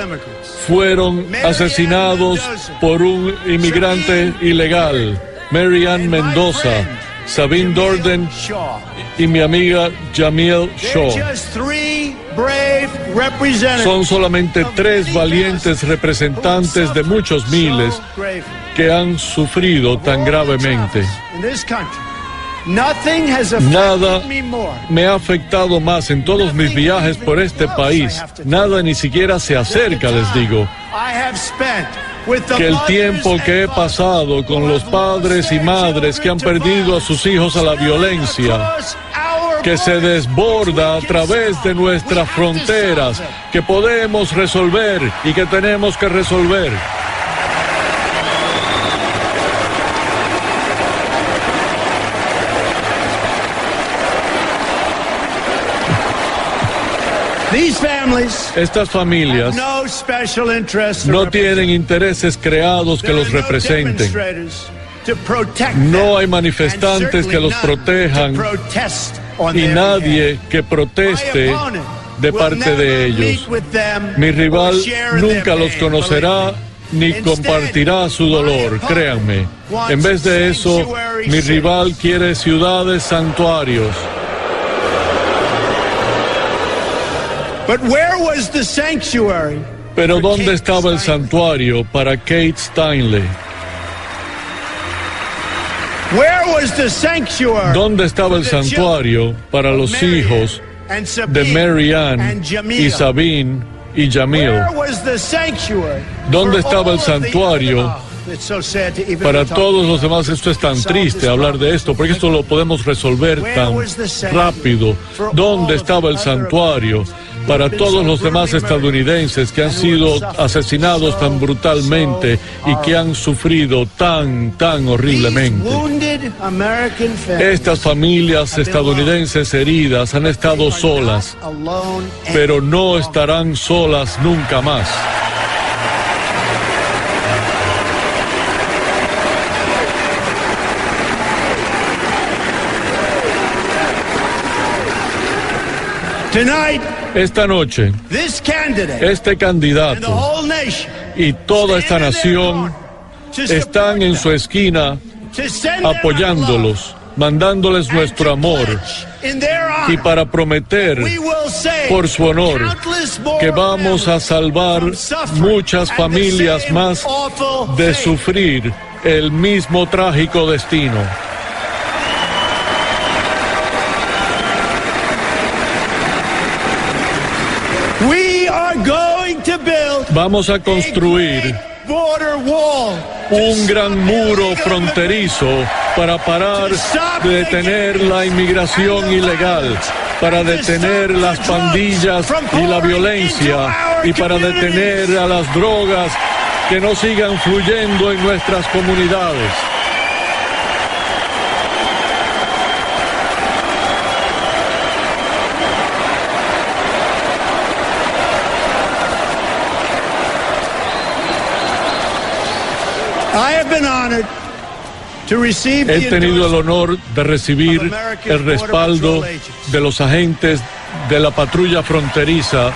fueron asesinados por un inmigrante ilegal, Mary Ann Mendoza, Sabine Dorden y mi amiga Jamil They're Shaw. Son solamente tres valientes representantes de muchos miles. Que han sufrido tan gravemente. Nada me ha afectado más en todos mis viajes por este país. Nada ni siquiera se acerca, les digo, que el tiempo que he pasado con los padres y madres que han perdido a sus hijos a la violencia, que se desborda a través de nuestras fronteras, que podemos resolver y que tenemos que resolver. Estas familias no tienen intereses creados que los representen. No hay manifestantes que los protejan y nadie que proteste de parte de ellos. Mi rival nunca los conocerá ni compartirá su dolor, créanme. En vez de eso, mi rival quiere ciudades santuarios. But where was the sanctuary? Pero ¿dónde estaba el santuario para Kate Steinle? Where was the sanctuary ¿Dónde estaba el santuario para los hijos de Mary Ann y? Sabine y Jamil? Where was the sanctuary ¿Dónde estaba el santuario Para todos los demás esto es tan triste hablar de esto, porque esto lo podemos resolver tan rápido. ¿Dónde estaba el santuario para todos los demás estadounidenses que han sido asesinados tan brutalmente y que han sufrido tan, tan horriblemente? Estas familias estadounidenses heridas han estado solas, pero no estarán solas nunca más. Esta noche, this candidate este candidato whole nation y toda esta nación están en su esquina apoyándolos, mandándoles nuestro amor y para prometer por su honor que vamos a salvar muchas familias más de sufrir el mismo trágico destino. We are going to build Vamos a construir un gran muro fronterizo para parar de detener la inmigración ilegal, para detener las pandillas y la violencia y para detener a las drogas que no sigan fluyendo en nuestras comunidades. I have been honored to receive He tenido el honor de recibir el respaldo de los agentes de la patrulla fronteriza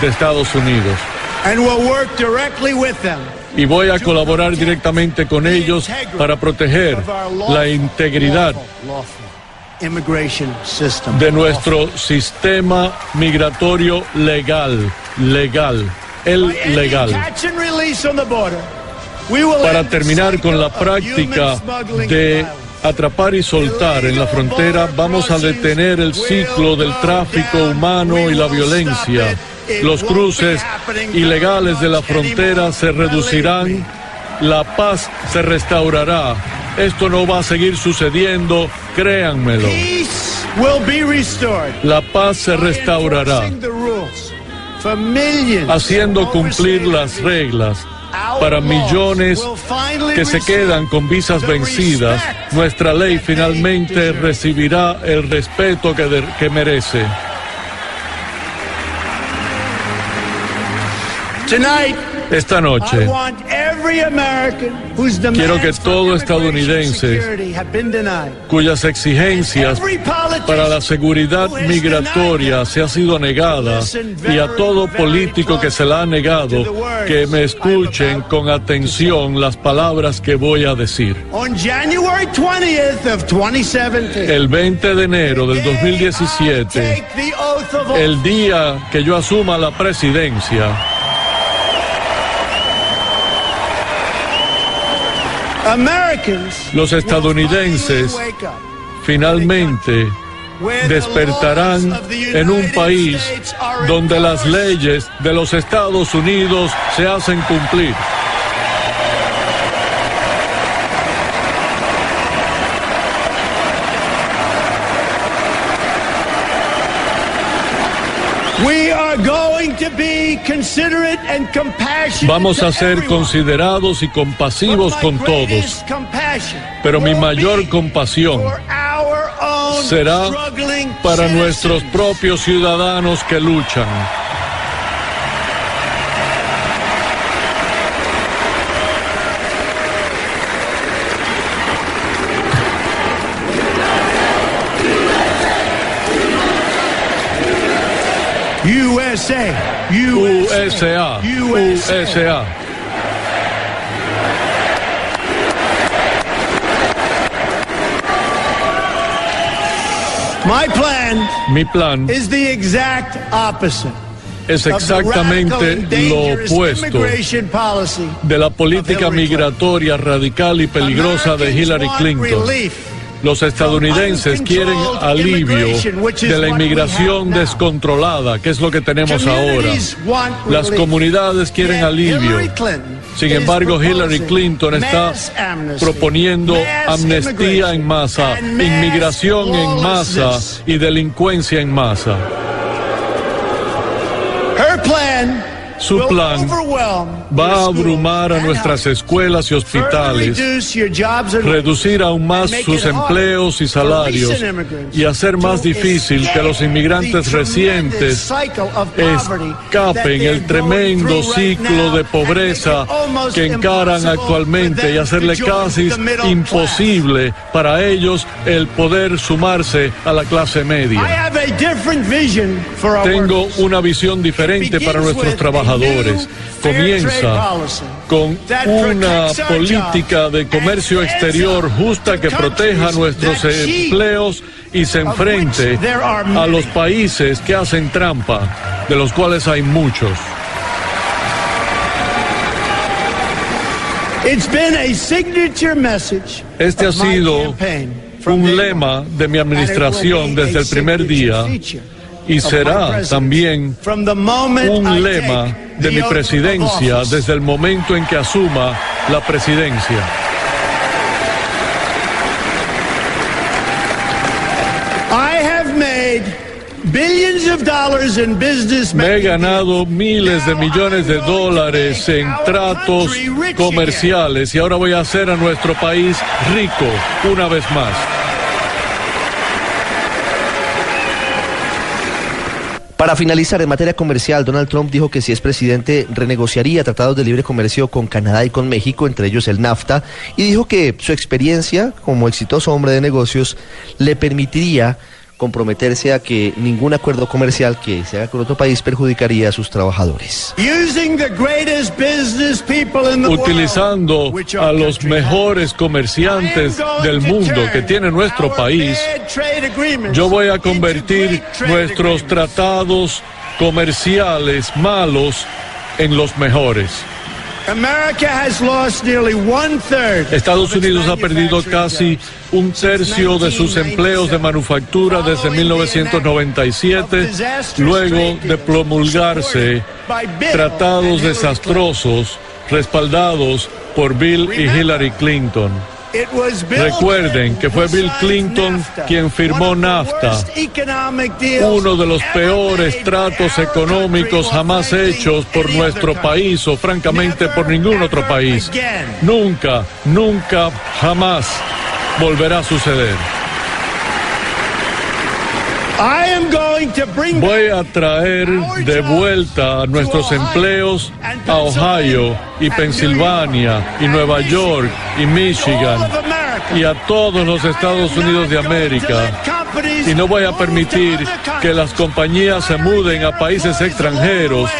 de Estados Unidos. y voy a colaborar directamente con ellos para proteger la integridad de nuestro sistema migratorio legal, legal, el legal. Para terminar con la práctica de atrapar y soltar en la frontera, vamos a detener el ciclo del tráfico humano y la violencia. Los cruces ilegales de la frontera se reducirán, la paz se restaurará. Esto no va a seguir sucediendo, créanmelo. La paz se restaurará haciendo cumplir las reglas para millones que se quedan con visas vencidas. Nuestra ley finalmente recibirá el respeto que, de- que merece. Tonight, Esta noche quiero que todo estadounidense cuyas exigencias para la seguridad migratoria se ha sido negada y a todo político que se la ha negado que me escuchen con atención las palabras que voy a decir. On January 20th of 2017, El 20 de enero del 2017, take the oath of el día que yo asuma la presidencia, los estadounidenses finalmente despertarán en un país donde las leyes de los Estados Unidos se hacen cumplir. We are going to be considerate and compassionate. Vamos a ser considerados y compasivos con todos, pero mi will mayor be compasión for our own será para citizens. nuestros propios ciudadanos que luchan. USA, USA, USA, USA. My plan Mi plan is the exact opposite. es exactamente lo opuesto de la política migratoria radical y peligrosa de Hillary Clinton. Los estadounidenses quieren alivio de la inmigración descontrolada, que es lo que tenemos ahora. Las comunidades quieren alivio. Sin embargo, Hillary Clinton está proponiendo amnistía en masa, inmigración en masa y delincuencia en masa. Su plan va a abrumar a nuestras escuelas y hospitales, reducir aún más sus empleos y salarios y hacer más difícil que los inmigrantes recientes escapen el tremendo ciclo de pobreza que encaran actualmente y hacerle casi imposible para ellos el poder sumarse a la clase media. Tengo una visión diferente para nuestros trabajadores comienza con una política de comercio exterior justa que proteja nuestros empleos y se enfrente a los países que hacen trampa, de los cuales hay muchos. Este ha sido un lema de mi administración desde el primer día y será también un lema de mi presidencia desde el momento en que asuma la presidencia. Me he ganado miles de millones de dólares en tratos comerciales y ahora voy a hacer a nuestro país rico una vez más. Para finalizar, en materia comercial, Donald Trump dijo que si es presidente renegociaría tratados de libre comercio con Canadá y con México, entre ellos el NAFTA, y dijo que su experiencia como exitoso hombre de negocios le permitiría comprometerse a que ningún acuerdo comercial que se haga con otro país perjudicaría a sus trabajadores. Utilizando a los mejores comerciantes del mundo que tiene nuestro país, yo voy a convertir nuestros tratados comerciales malos en los mejores. Estados Unidos ha perdido casi un tercio de sus empleos de manufactura desde 1997, luego de promulgarse tratados desastrosos respaldados por Bill y Hillary Clinton. Recuerden que fue Bill Clinton quien firmó NAFTA, uno de los peores tratos económicos jamás hechos por nuestro país o francamente por ningún otro país. Nunca, nunca, jamás volverá a suceder. Voy a traer de vuelta a nuestros empleos a Ohio y Pensilvania y Nueva York y Michigan y a todos los Estados Unidos de América. Y no voy a permitir que las compañías se muden a países extranjeros,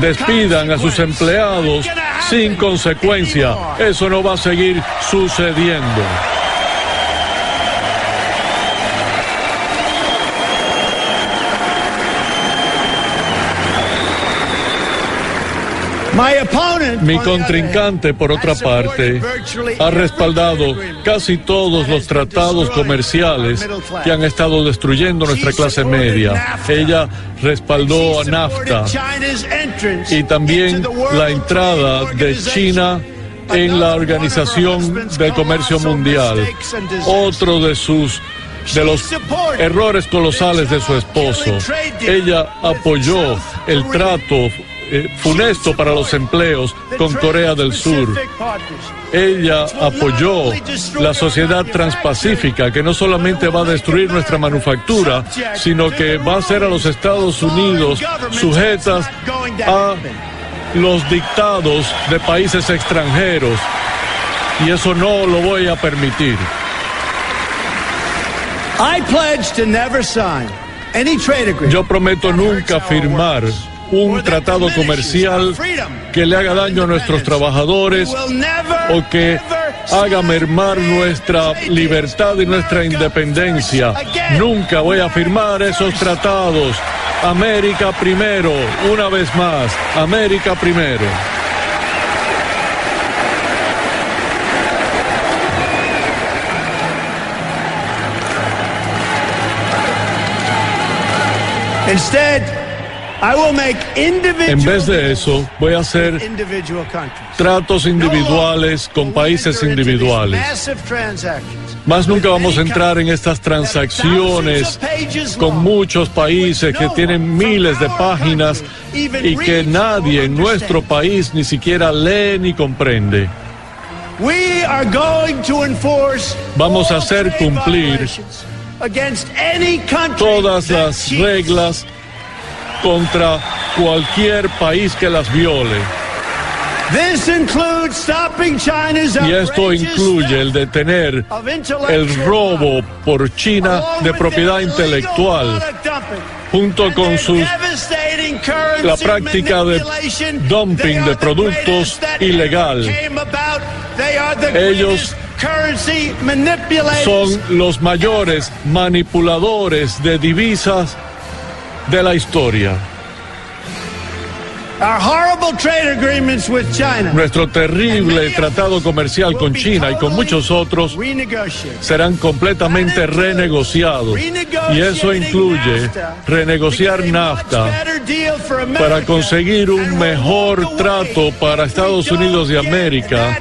despidan a sus empleados sin consecuencia. Eso no va a seguir sucediendo. Mi contrincante, por otra parte, ha respaldado casi todos los tratados comerciales que han estado destruyendo nuestra clase media. Ella respaldó a NAFTA y también la entrada de China en la Organización de Comercio Mundial. Otro de sus de los errores colosales de su esposo. Ella apoyó el trato eh, funesto para los empleos con Corea del Sur. Ella apoyó la sociedad transpacífica que no solamente va a destruir nuestra manufactura, sino que va a hacer a los Estados Unidos sujetas a los dictados de países extranjeros. Y eso no lo voy a permitir. Yo prometo nunca firmar un tratado comercial que le haga daño a nuestros trabajadores o que haga mermar nuestra libertad y nuestra independencia. Nunca voy a firmar esos tratados. América primero, una vez más, América primero. Instead, En vez de eso, voy a hacer tratos individuales con países individuales. Más nunca vamos a entrar en estas transacciones con muchos países que tienen miles de páginas y que nadie en nuestro país ni siquiera lee ni comprende. We are going to enforce Vamos a hacer cumplir todas las reglas contra cualquier país que las viole. This includes stopping China's Y esto incluye el detener el robo por China de propiedad intelectual junto con sus la práctica de dumping de productos ilegal. Ellos son los mayores manipuladores de divisas de la historia. Our horrible trade agreements with China. Nuestro terrible tratado comercial con China y con muchos otros serán completamente renegociados. Y eso incluye renegociar NAFTA para conseguir un mejor trato para Estados Unidos de América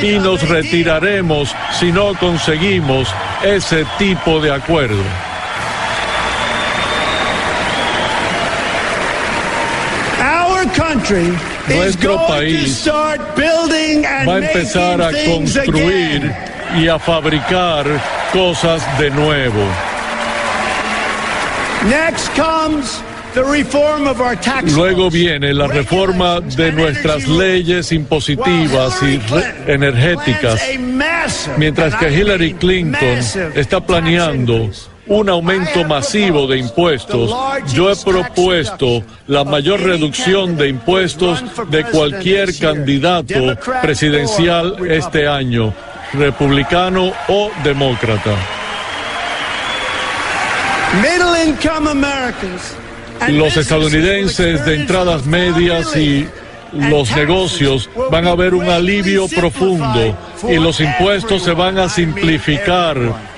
y nos retiraremos si no conseguimos ese tipo de acuerdo. Our country is Nuestro país start building and va a empezar a construir y a fabricar cosas de nuevo. Next comes the reform of our tax Luego viene la reforma de nuestras leyes impositivas y energéticas, mientras que Hillary Clinton está planeando un aumento masivo de impuestos. Yo he propuesto la mayor reducción de impuestos de cualquier candidato presidencial este año, republicano o demócrata. Los estadounidenses de entradas medias y los negocios van a ver un alivio profundo y los impuestos se van a simplificar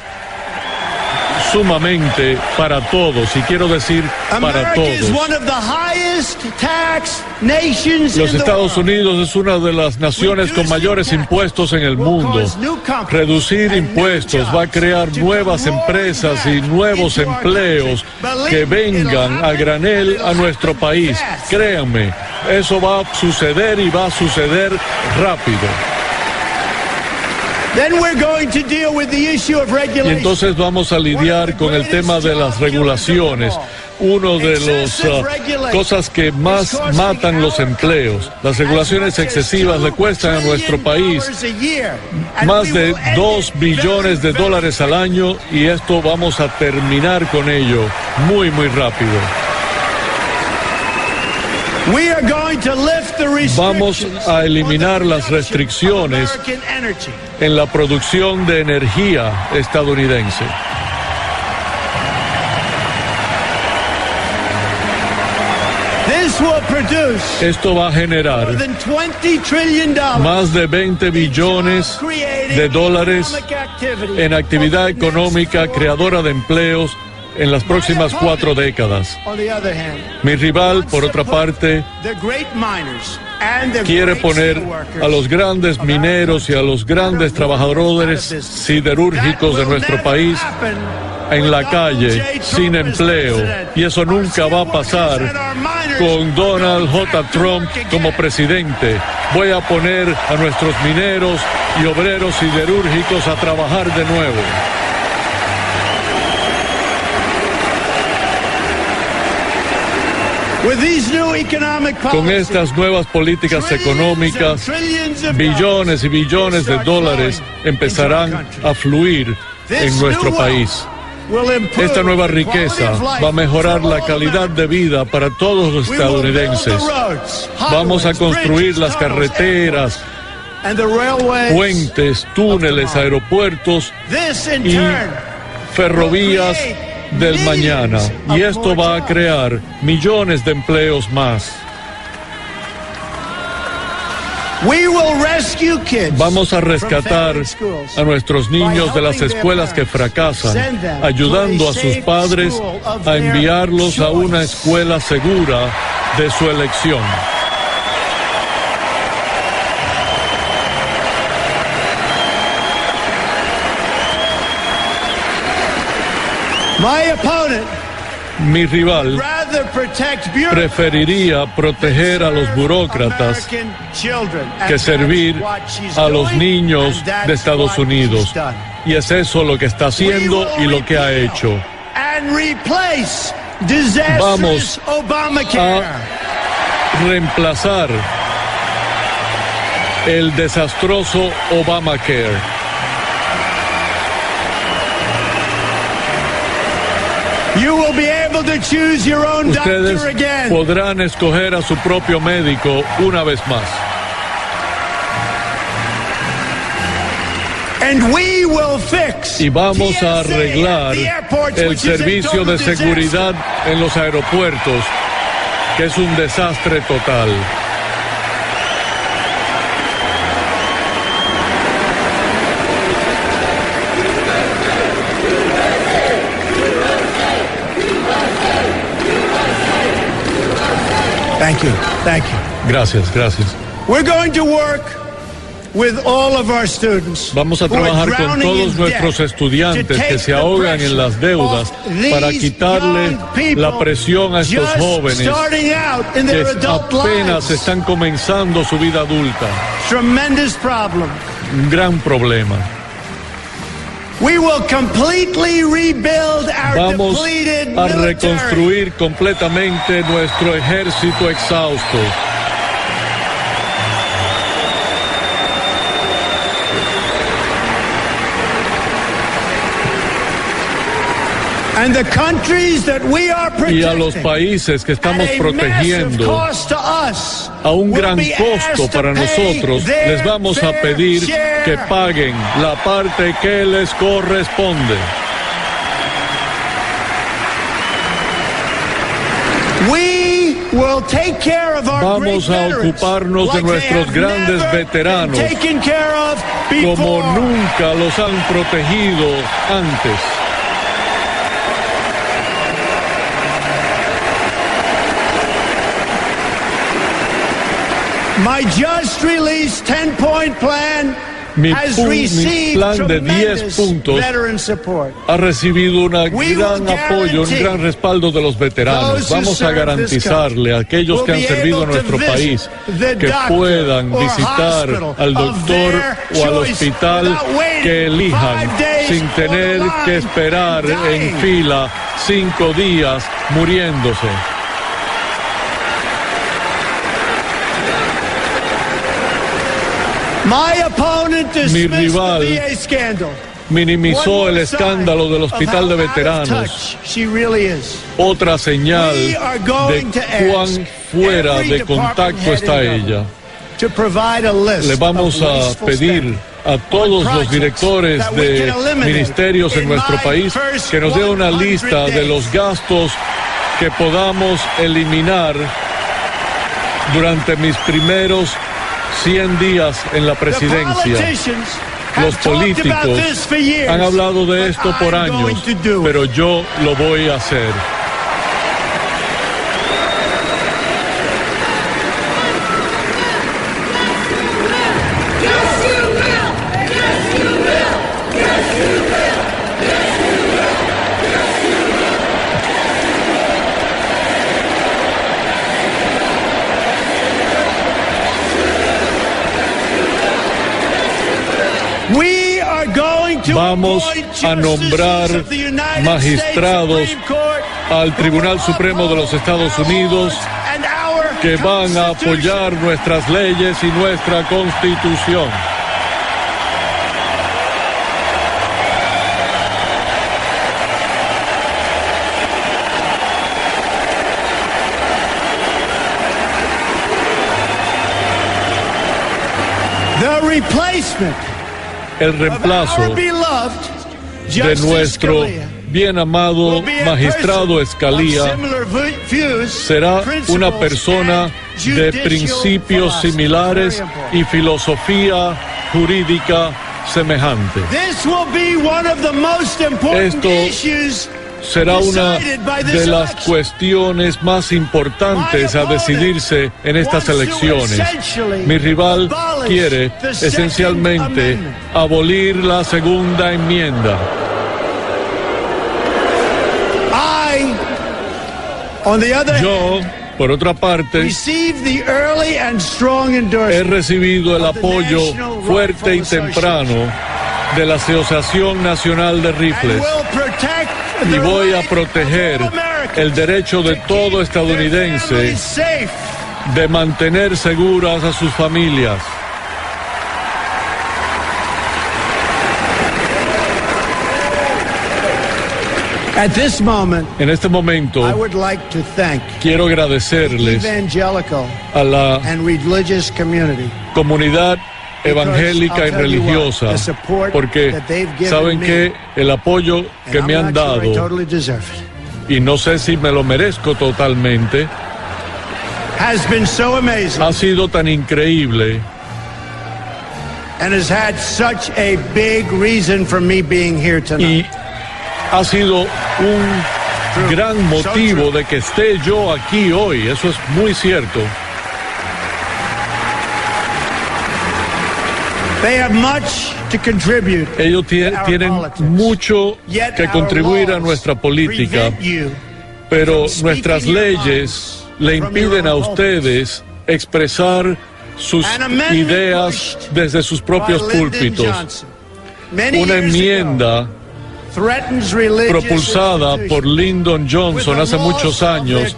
sumamente para todos, y quiero decir para todos. Los Estados. Unidos es una de las naciones con mayores impuestos en el mundo. Reducir impuestos va a crear nuevas empresas y nuevos empleos que vengan a granel a nuestro país. Créanme, eso va a suceder y va a suceder rápido. Then we're going to deal with the issue of Y entonces vamos a lidiar con el tema de las regulaciones. Uno de las ah, cosas que más matan los empleos. Las regulaciones excesivas le cuestan a nuestro país más de 2 billones de dólares al año y esto vamos a terminar con ello muy, muy rápido. We are going to lift the Vamos a eliminar las restricciones en la producción de energía estadounidense. Esto va a generar more than 20 trillion dollars más de 20 billones de dólares en actividad económica creadora de empleos en las próximas cuatro décadas. Mi rival, por otra parte, quiere poner a los grandes mineros y a los grandes trabajadores siderúrgicos de nuestro país en la calle sin empleo. Y eso nunca va a pasar con Donald J. Trump como presidente. Voy a poner a nuestros mineros y obreros siderúrgicos a trabajar de nuevo. Con policies, estas nuevas políticas económicas, billones y billones de dólares empezarán a fluir en nuestro país. will improve Esta nueva riqueza quality of life va a mejorar la calidad de vida para todos los estadounidenses. roads, Vamos a construir bridges, las carreteras, puentes, túneles, aeropuertos y ferrovías del mañana. Y esto va a crear millones de empleos más. Vamos a rescatar a nuestros niños de las escuelas que fracasan, ayudando a sus padres a enviarlos a una escuela segura de su elección. My opponent Mi rival preferiría proteger a los burócratas que servir a los niños de Estados Unidos. Y es eso lo que está haciendo y lo que ha hecho. Vamos Obamacare. Reemplazar el desastroso Obamacare. You will be able to choose your own Ustedes doctor again. podrán escoger a su propio médico una vez más. And we will fix Y vamos a arreglar el servicio de seguridad en los aeropuertos, que es un desastre total. Thank you. Thank you. Gracias, gracias. We're going to work with all of our students. Vamos a trabajar con todos nuestros estudiantes que se ahogan en las deudas para quitarle la presión a estos jóvenes starting out in que their adult apenas están comenzando su vida adulta. Tremendous problem. Un gran problema. Vamos a reconstruir completamente nuestro ejército exhausto. Y a los países que estamos protegiendo a un gran costo para nosotros, les vamos a pedir que paguen la parte que les corresponde. We will take care of our Vamos a ocuparnos de nuestros grandes veteranos como nunca los han protegido antes. My just released 10-point plan Mi mi plan de 10 tremendous puntos ha recibido un gran apoyo, un gran respaldo de los veteranos. Vamos a garantizarle a aquellos que han servido a nuestro país que puedan visitar al doctor o al hospital que elijan sin tener que esperar en fila cinco días muriéndose. My opponent Mi rival the VA scandal. Minimizó el escándalo del hospital de veteranos. touch She really is. Otra señal We are de going to cuán ask fuera de contacto está ella. Le vamos of a pedir a todos los directores de can eliminate ministerios en nuestro país first que nos dé una 100 lista de los gastos que podamos eliminar durante mis primeros 100 días en la presidencia. Los políticos han hablado de esto por años, pero yo lo voy a hacer. Vamos a nombrar magistrados al Tribunal Supremo de los Estados Unidos que van a apoyar nuestras leyes y nuestra constitución. The replacement El reemplazo de nuestro bien amado magistrado Escalía será una persona de principios similares y filosofía jurídica semejante. This will be one of the most important Esto Será una de las cuestiones más importantes a decidirse en estas elecciones. Mi rival quiere esencialmente abolir la segunda enmienda. Yo, por otra parte, he recibido el apoyo fuerte y temprano de la Asociación Nacional de Rifles y voy a proteger el derecho de to todo estadounidense de mantener seguras a sus familias. At this moment, En este momento I would like to thank quiero agradecerles evangelical a la and religious community comunidad evangélica y religiosa porque saben que el apoyo que me han dado y no sé si me lo merezco totalmente ha sido tan increíble. And has had such a big reason for me being here y ha sido un gran motivo de que esté yo aquí hoy. Eso es muy cierto. They have much to contribute. Ellos tienen mucho que contribuir a nuestra política, pero nuestras leyes le impiden a ustedes expresar sus ideas desde sus propios púlpitos. Una enmienda propulsada por Lyndon Johnson hace muchos años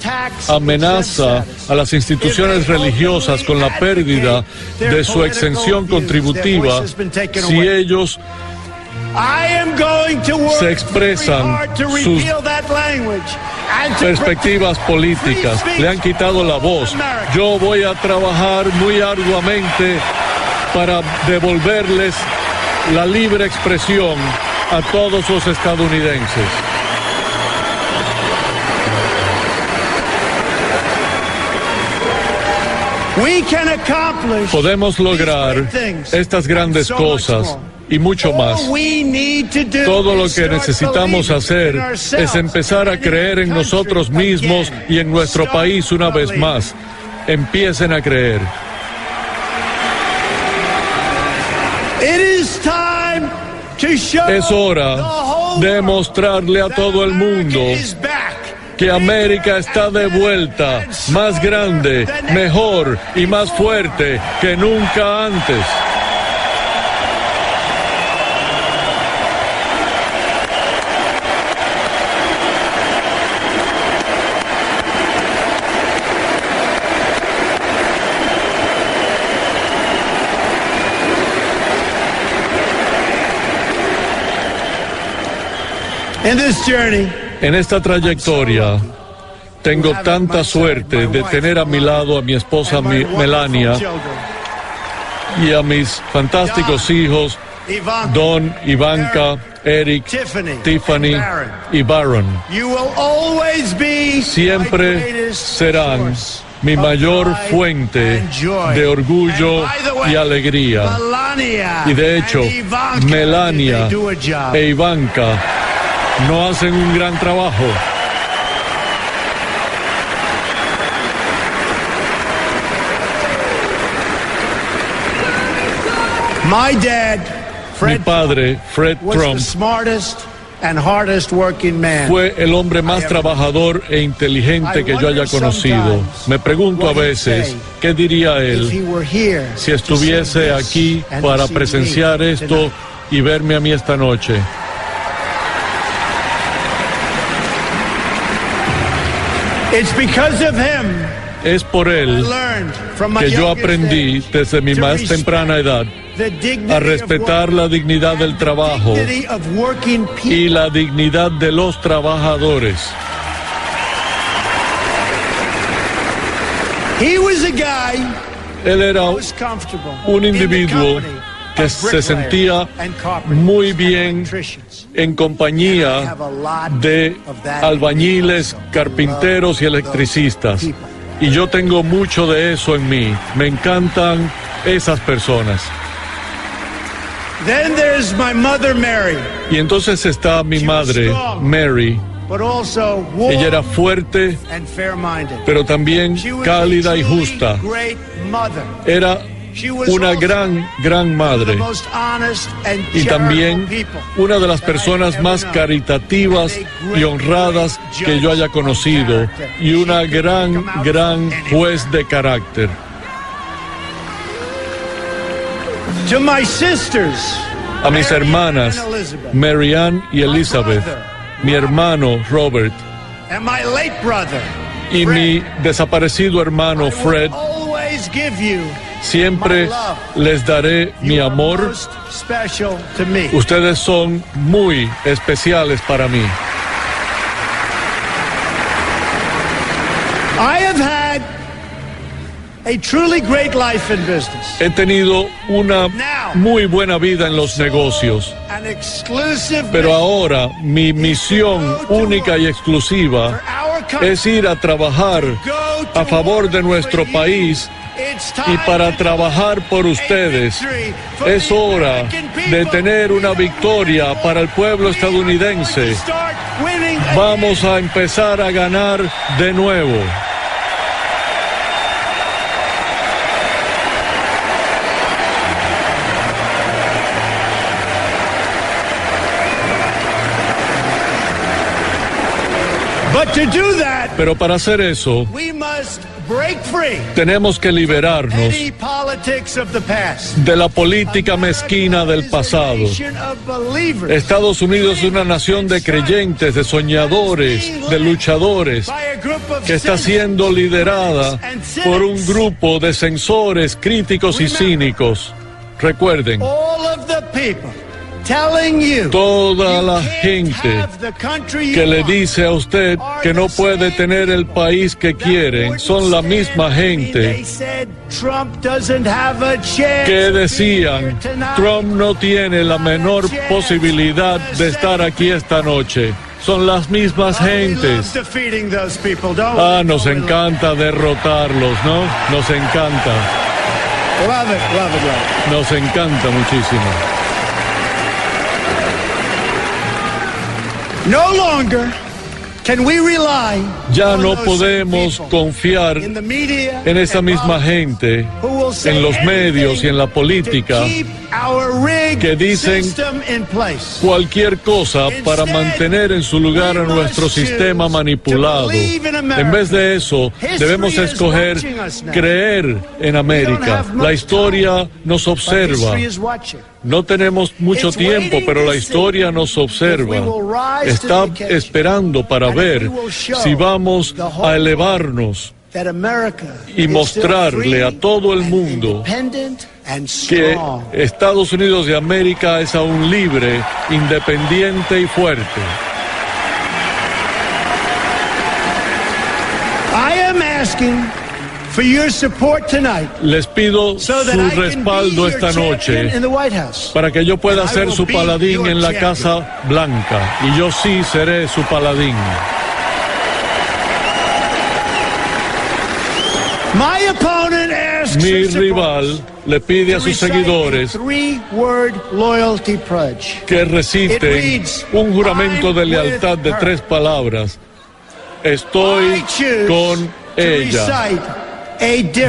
amenaza a las instituciones religiosas con la pérdida de su exención contributiva si ellos se expresan sus perspectivas políticas, le han quitado la voz. Yo voy a trabajar muy arduamente para devolverles la libre expresión a todos los estadounidenses. We can accomplish Podemos lograr estas grandes cosas y mucho más. Todo lo que necesitamos hacer es empezar a creer en nosotros mismos again. y en nuestro país una vez más. Empiecen a creer. Es hora de mostrarle a todo el mundo que América está de vuelta, más grande, mejor y más fuerte que nunca antes. En esta trayectoria tengo tanta suerte de tener a mi lado a mi esposa Melania y a mis fantásticos hijos Don, Ivanka, Eric, Tiffany y Baron. you will always be my Siempre serán mi mayor fuente de orgullo y alegría. Melania Y de hecho, Melania e Ivanka no hacen un gran trabajo. My dad, Mi Fred, padre, Fred Trump, the smartest and hardest working man. fue el hombre más trabajador e inteligente que yo haya conocido. Me pregunto a veces, ¿qué diría él si estuviese aquí para presenciar esto y verme a mí esta noche? It's because of him Es por él que yo aprendí desde mi más temprana edad a respetar la dignidad del trabajo y la dignidad de los trabajadores. Él era un individuo que se sentía muy bien en compañía de albañiles, carpinteros y electricistas. Y yo tengo mucho de eso en mí. Me encantan esas personas. Then there's my mother Mary, Y entonces está mi madre, Mary. but also warm Ella era fuerte, pero también cálida y justa. Era una gran, gran madre. Y también una de las personas más caritativas y honradas que yo haya conocido y una gran, gran juez de carácter. To my sisters, A mis hermanas, Marianne y Elizabeth, mi hermano Robert. Y mi desaparecido hermano Fred, siempre les daré mi amor. Ustedes son muy especiales para mí. I have had a truly great life in business. He tenido una muy buena vida en los negocios, pero ahora mi misión única y exclusiva es ir a trabajar a favor de nuestro país y para trabajar por ustedes. Es hora de tener una victoria para el pueblo estadounidense. Vamos a empezar a ganar de nuevo. Pero para hacer eso, tenemos que liberarnos de la política mezquina del pasado. Estados Unidos es una nación de creyentes, de soñadores, de luchadores, que está siendo liderada por un grupo de censores, críticos y cínicos. Recuerden, toda la gente que le dice a usted que no puede tener el país que quieren son la misma gente que decían. Trump no tiene la menor posibilidad de estar aquí esta noche. Son las mismas Oh, gentes. Ah, nos encanta derrotarlos, ¿no? Nos encanta, nos encanta muchísimo. No longer can we rely Ya no podemos people confiar in the media en esa misma gente, en los medios y en la política, que dicen system in place. cualquier cosa para mantener en su lugar a nuestro sistema manipulado. En vez de eso, debemos escoger creer en América. La historia nos observa. No tenemos mucho tiempo, pero la historia nos observa. Está esperando para ver si vamos a elevarnos y mostrarle a todo el mundo que. Estados Unidos de América es aún libre, independiente y fuerte. I am asking Les pido so that su respaldo your esta noche in the White House. para que yo pueda ser su paladín en la. Casa Blanca. Y yo sí seré su paladín. My opponent asks Mi rival le pide a sus seguidores que It reciten un juramento de "I'm lealtad de with her." tres palabras. Estoy con to ella.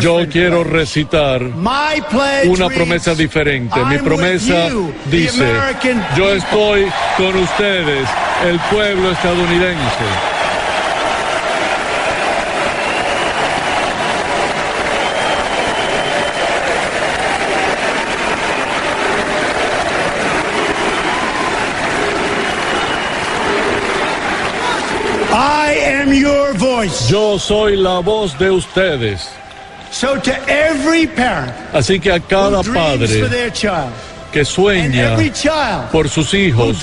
Yo quiero recitar una promesa diferente. Mi "I'm promesa with you, the dice, American yo people." estoy con ustedes, el pueblo estadounidense. I am your voice. Yo soy la voz de ustedes. So to every parent Así que a cada padre que sueña por sus hijos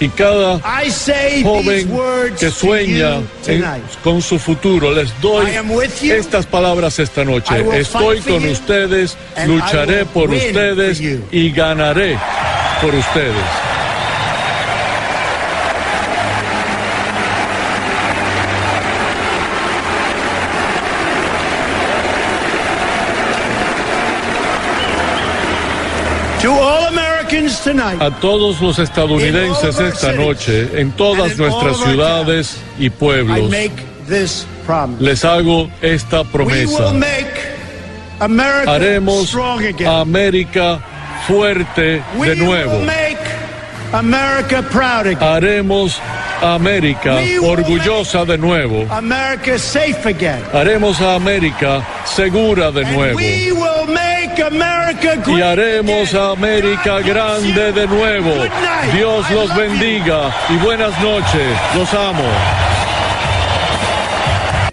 y cada joven que sueña en- con su futuro. Les doy estas palabras esta noche. Estoy con ustedes, lucharé por ustedes y ganaré por ustedes. To all Americans tonight, A todos los estadounidenses esta noche, en todas nuestras ciudades y pueblos, les hago esta promesa. Haremos a América fuerte de nuevo. Haremos América orgullosa de nuevo. America safe again. Haremos a América segura de nuevo. We will make America Y haremos a América grande de nuevo. Dios los bendiga y buenas noches. Los amo.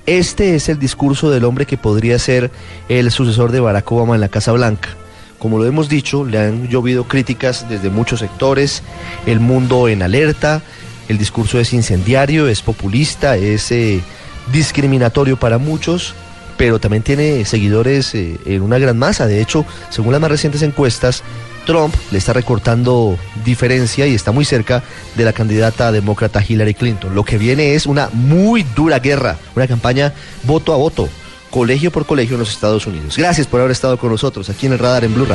Este es el discurso del hombre que podría ser el sucesor de Barack Obama en la Casa Blanca. Como lo hemos dicho, le han llovido críticas desde muchos sectores, el mundo en alerta, el discurso es incendiario, es populista, es eh, discriminatorio para muchos, pero también tiene seguidores eh, en una gran masa. De hecho, según las más recientes encuestas, Trump le está recortando diferencia y está muy cerca de la candidata demócrata Hillary Clinton. Lo que viene es una muy dura guerra, una campaña voto a voto, colegio por colegio en los Estados Unidos. Gracias por haber estado con nosotros aquí en el radar en Blue.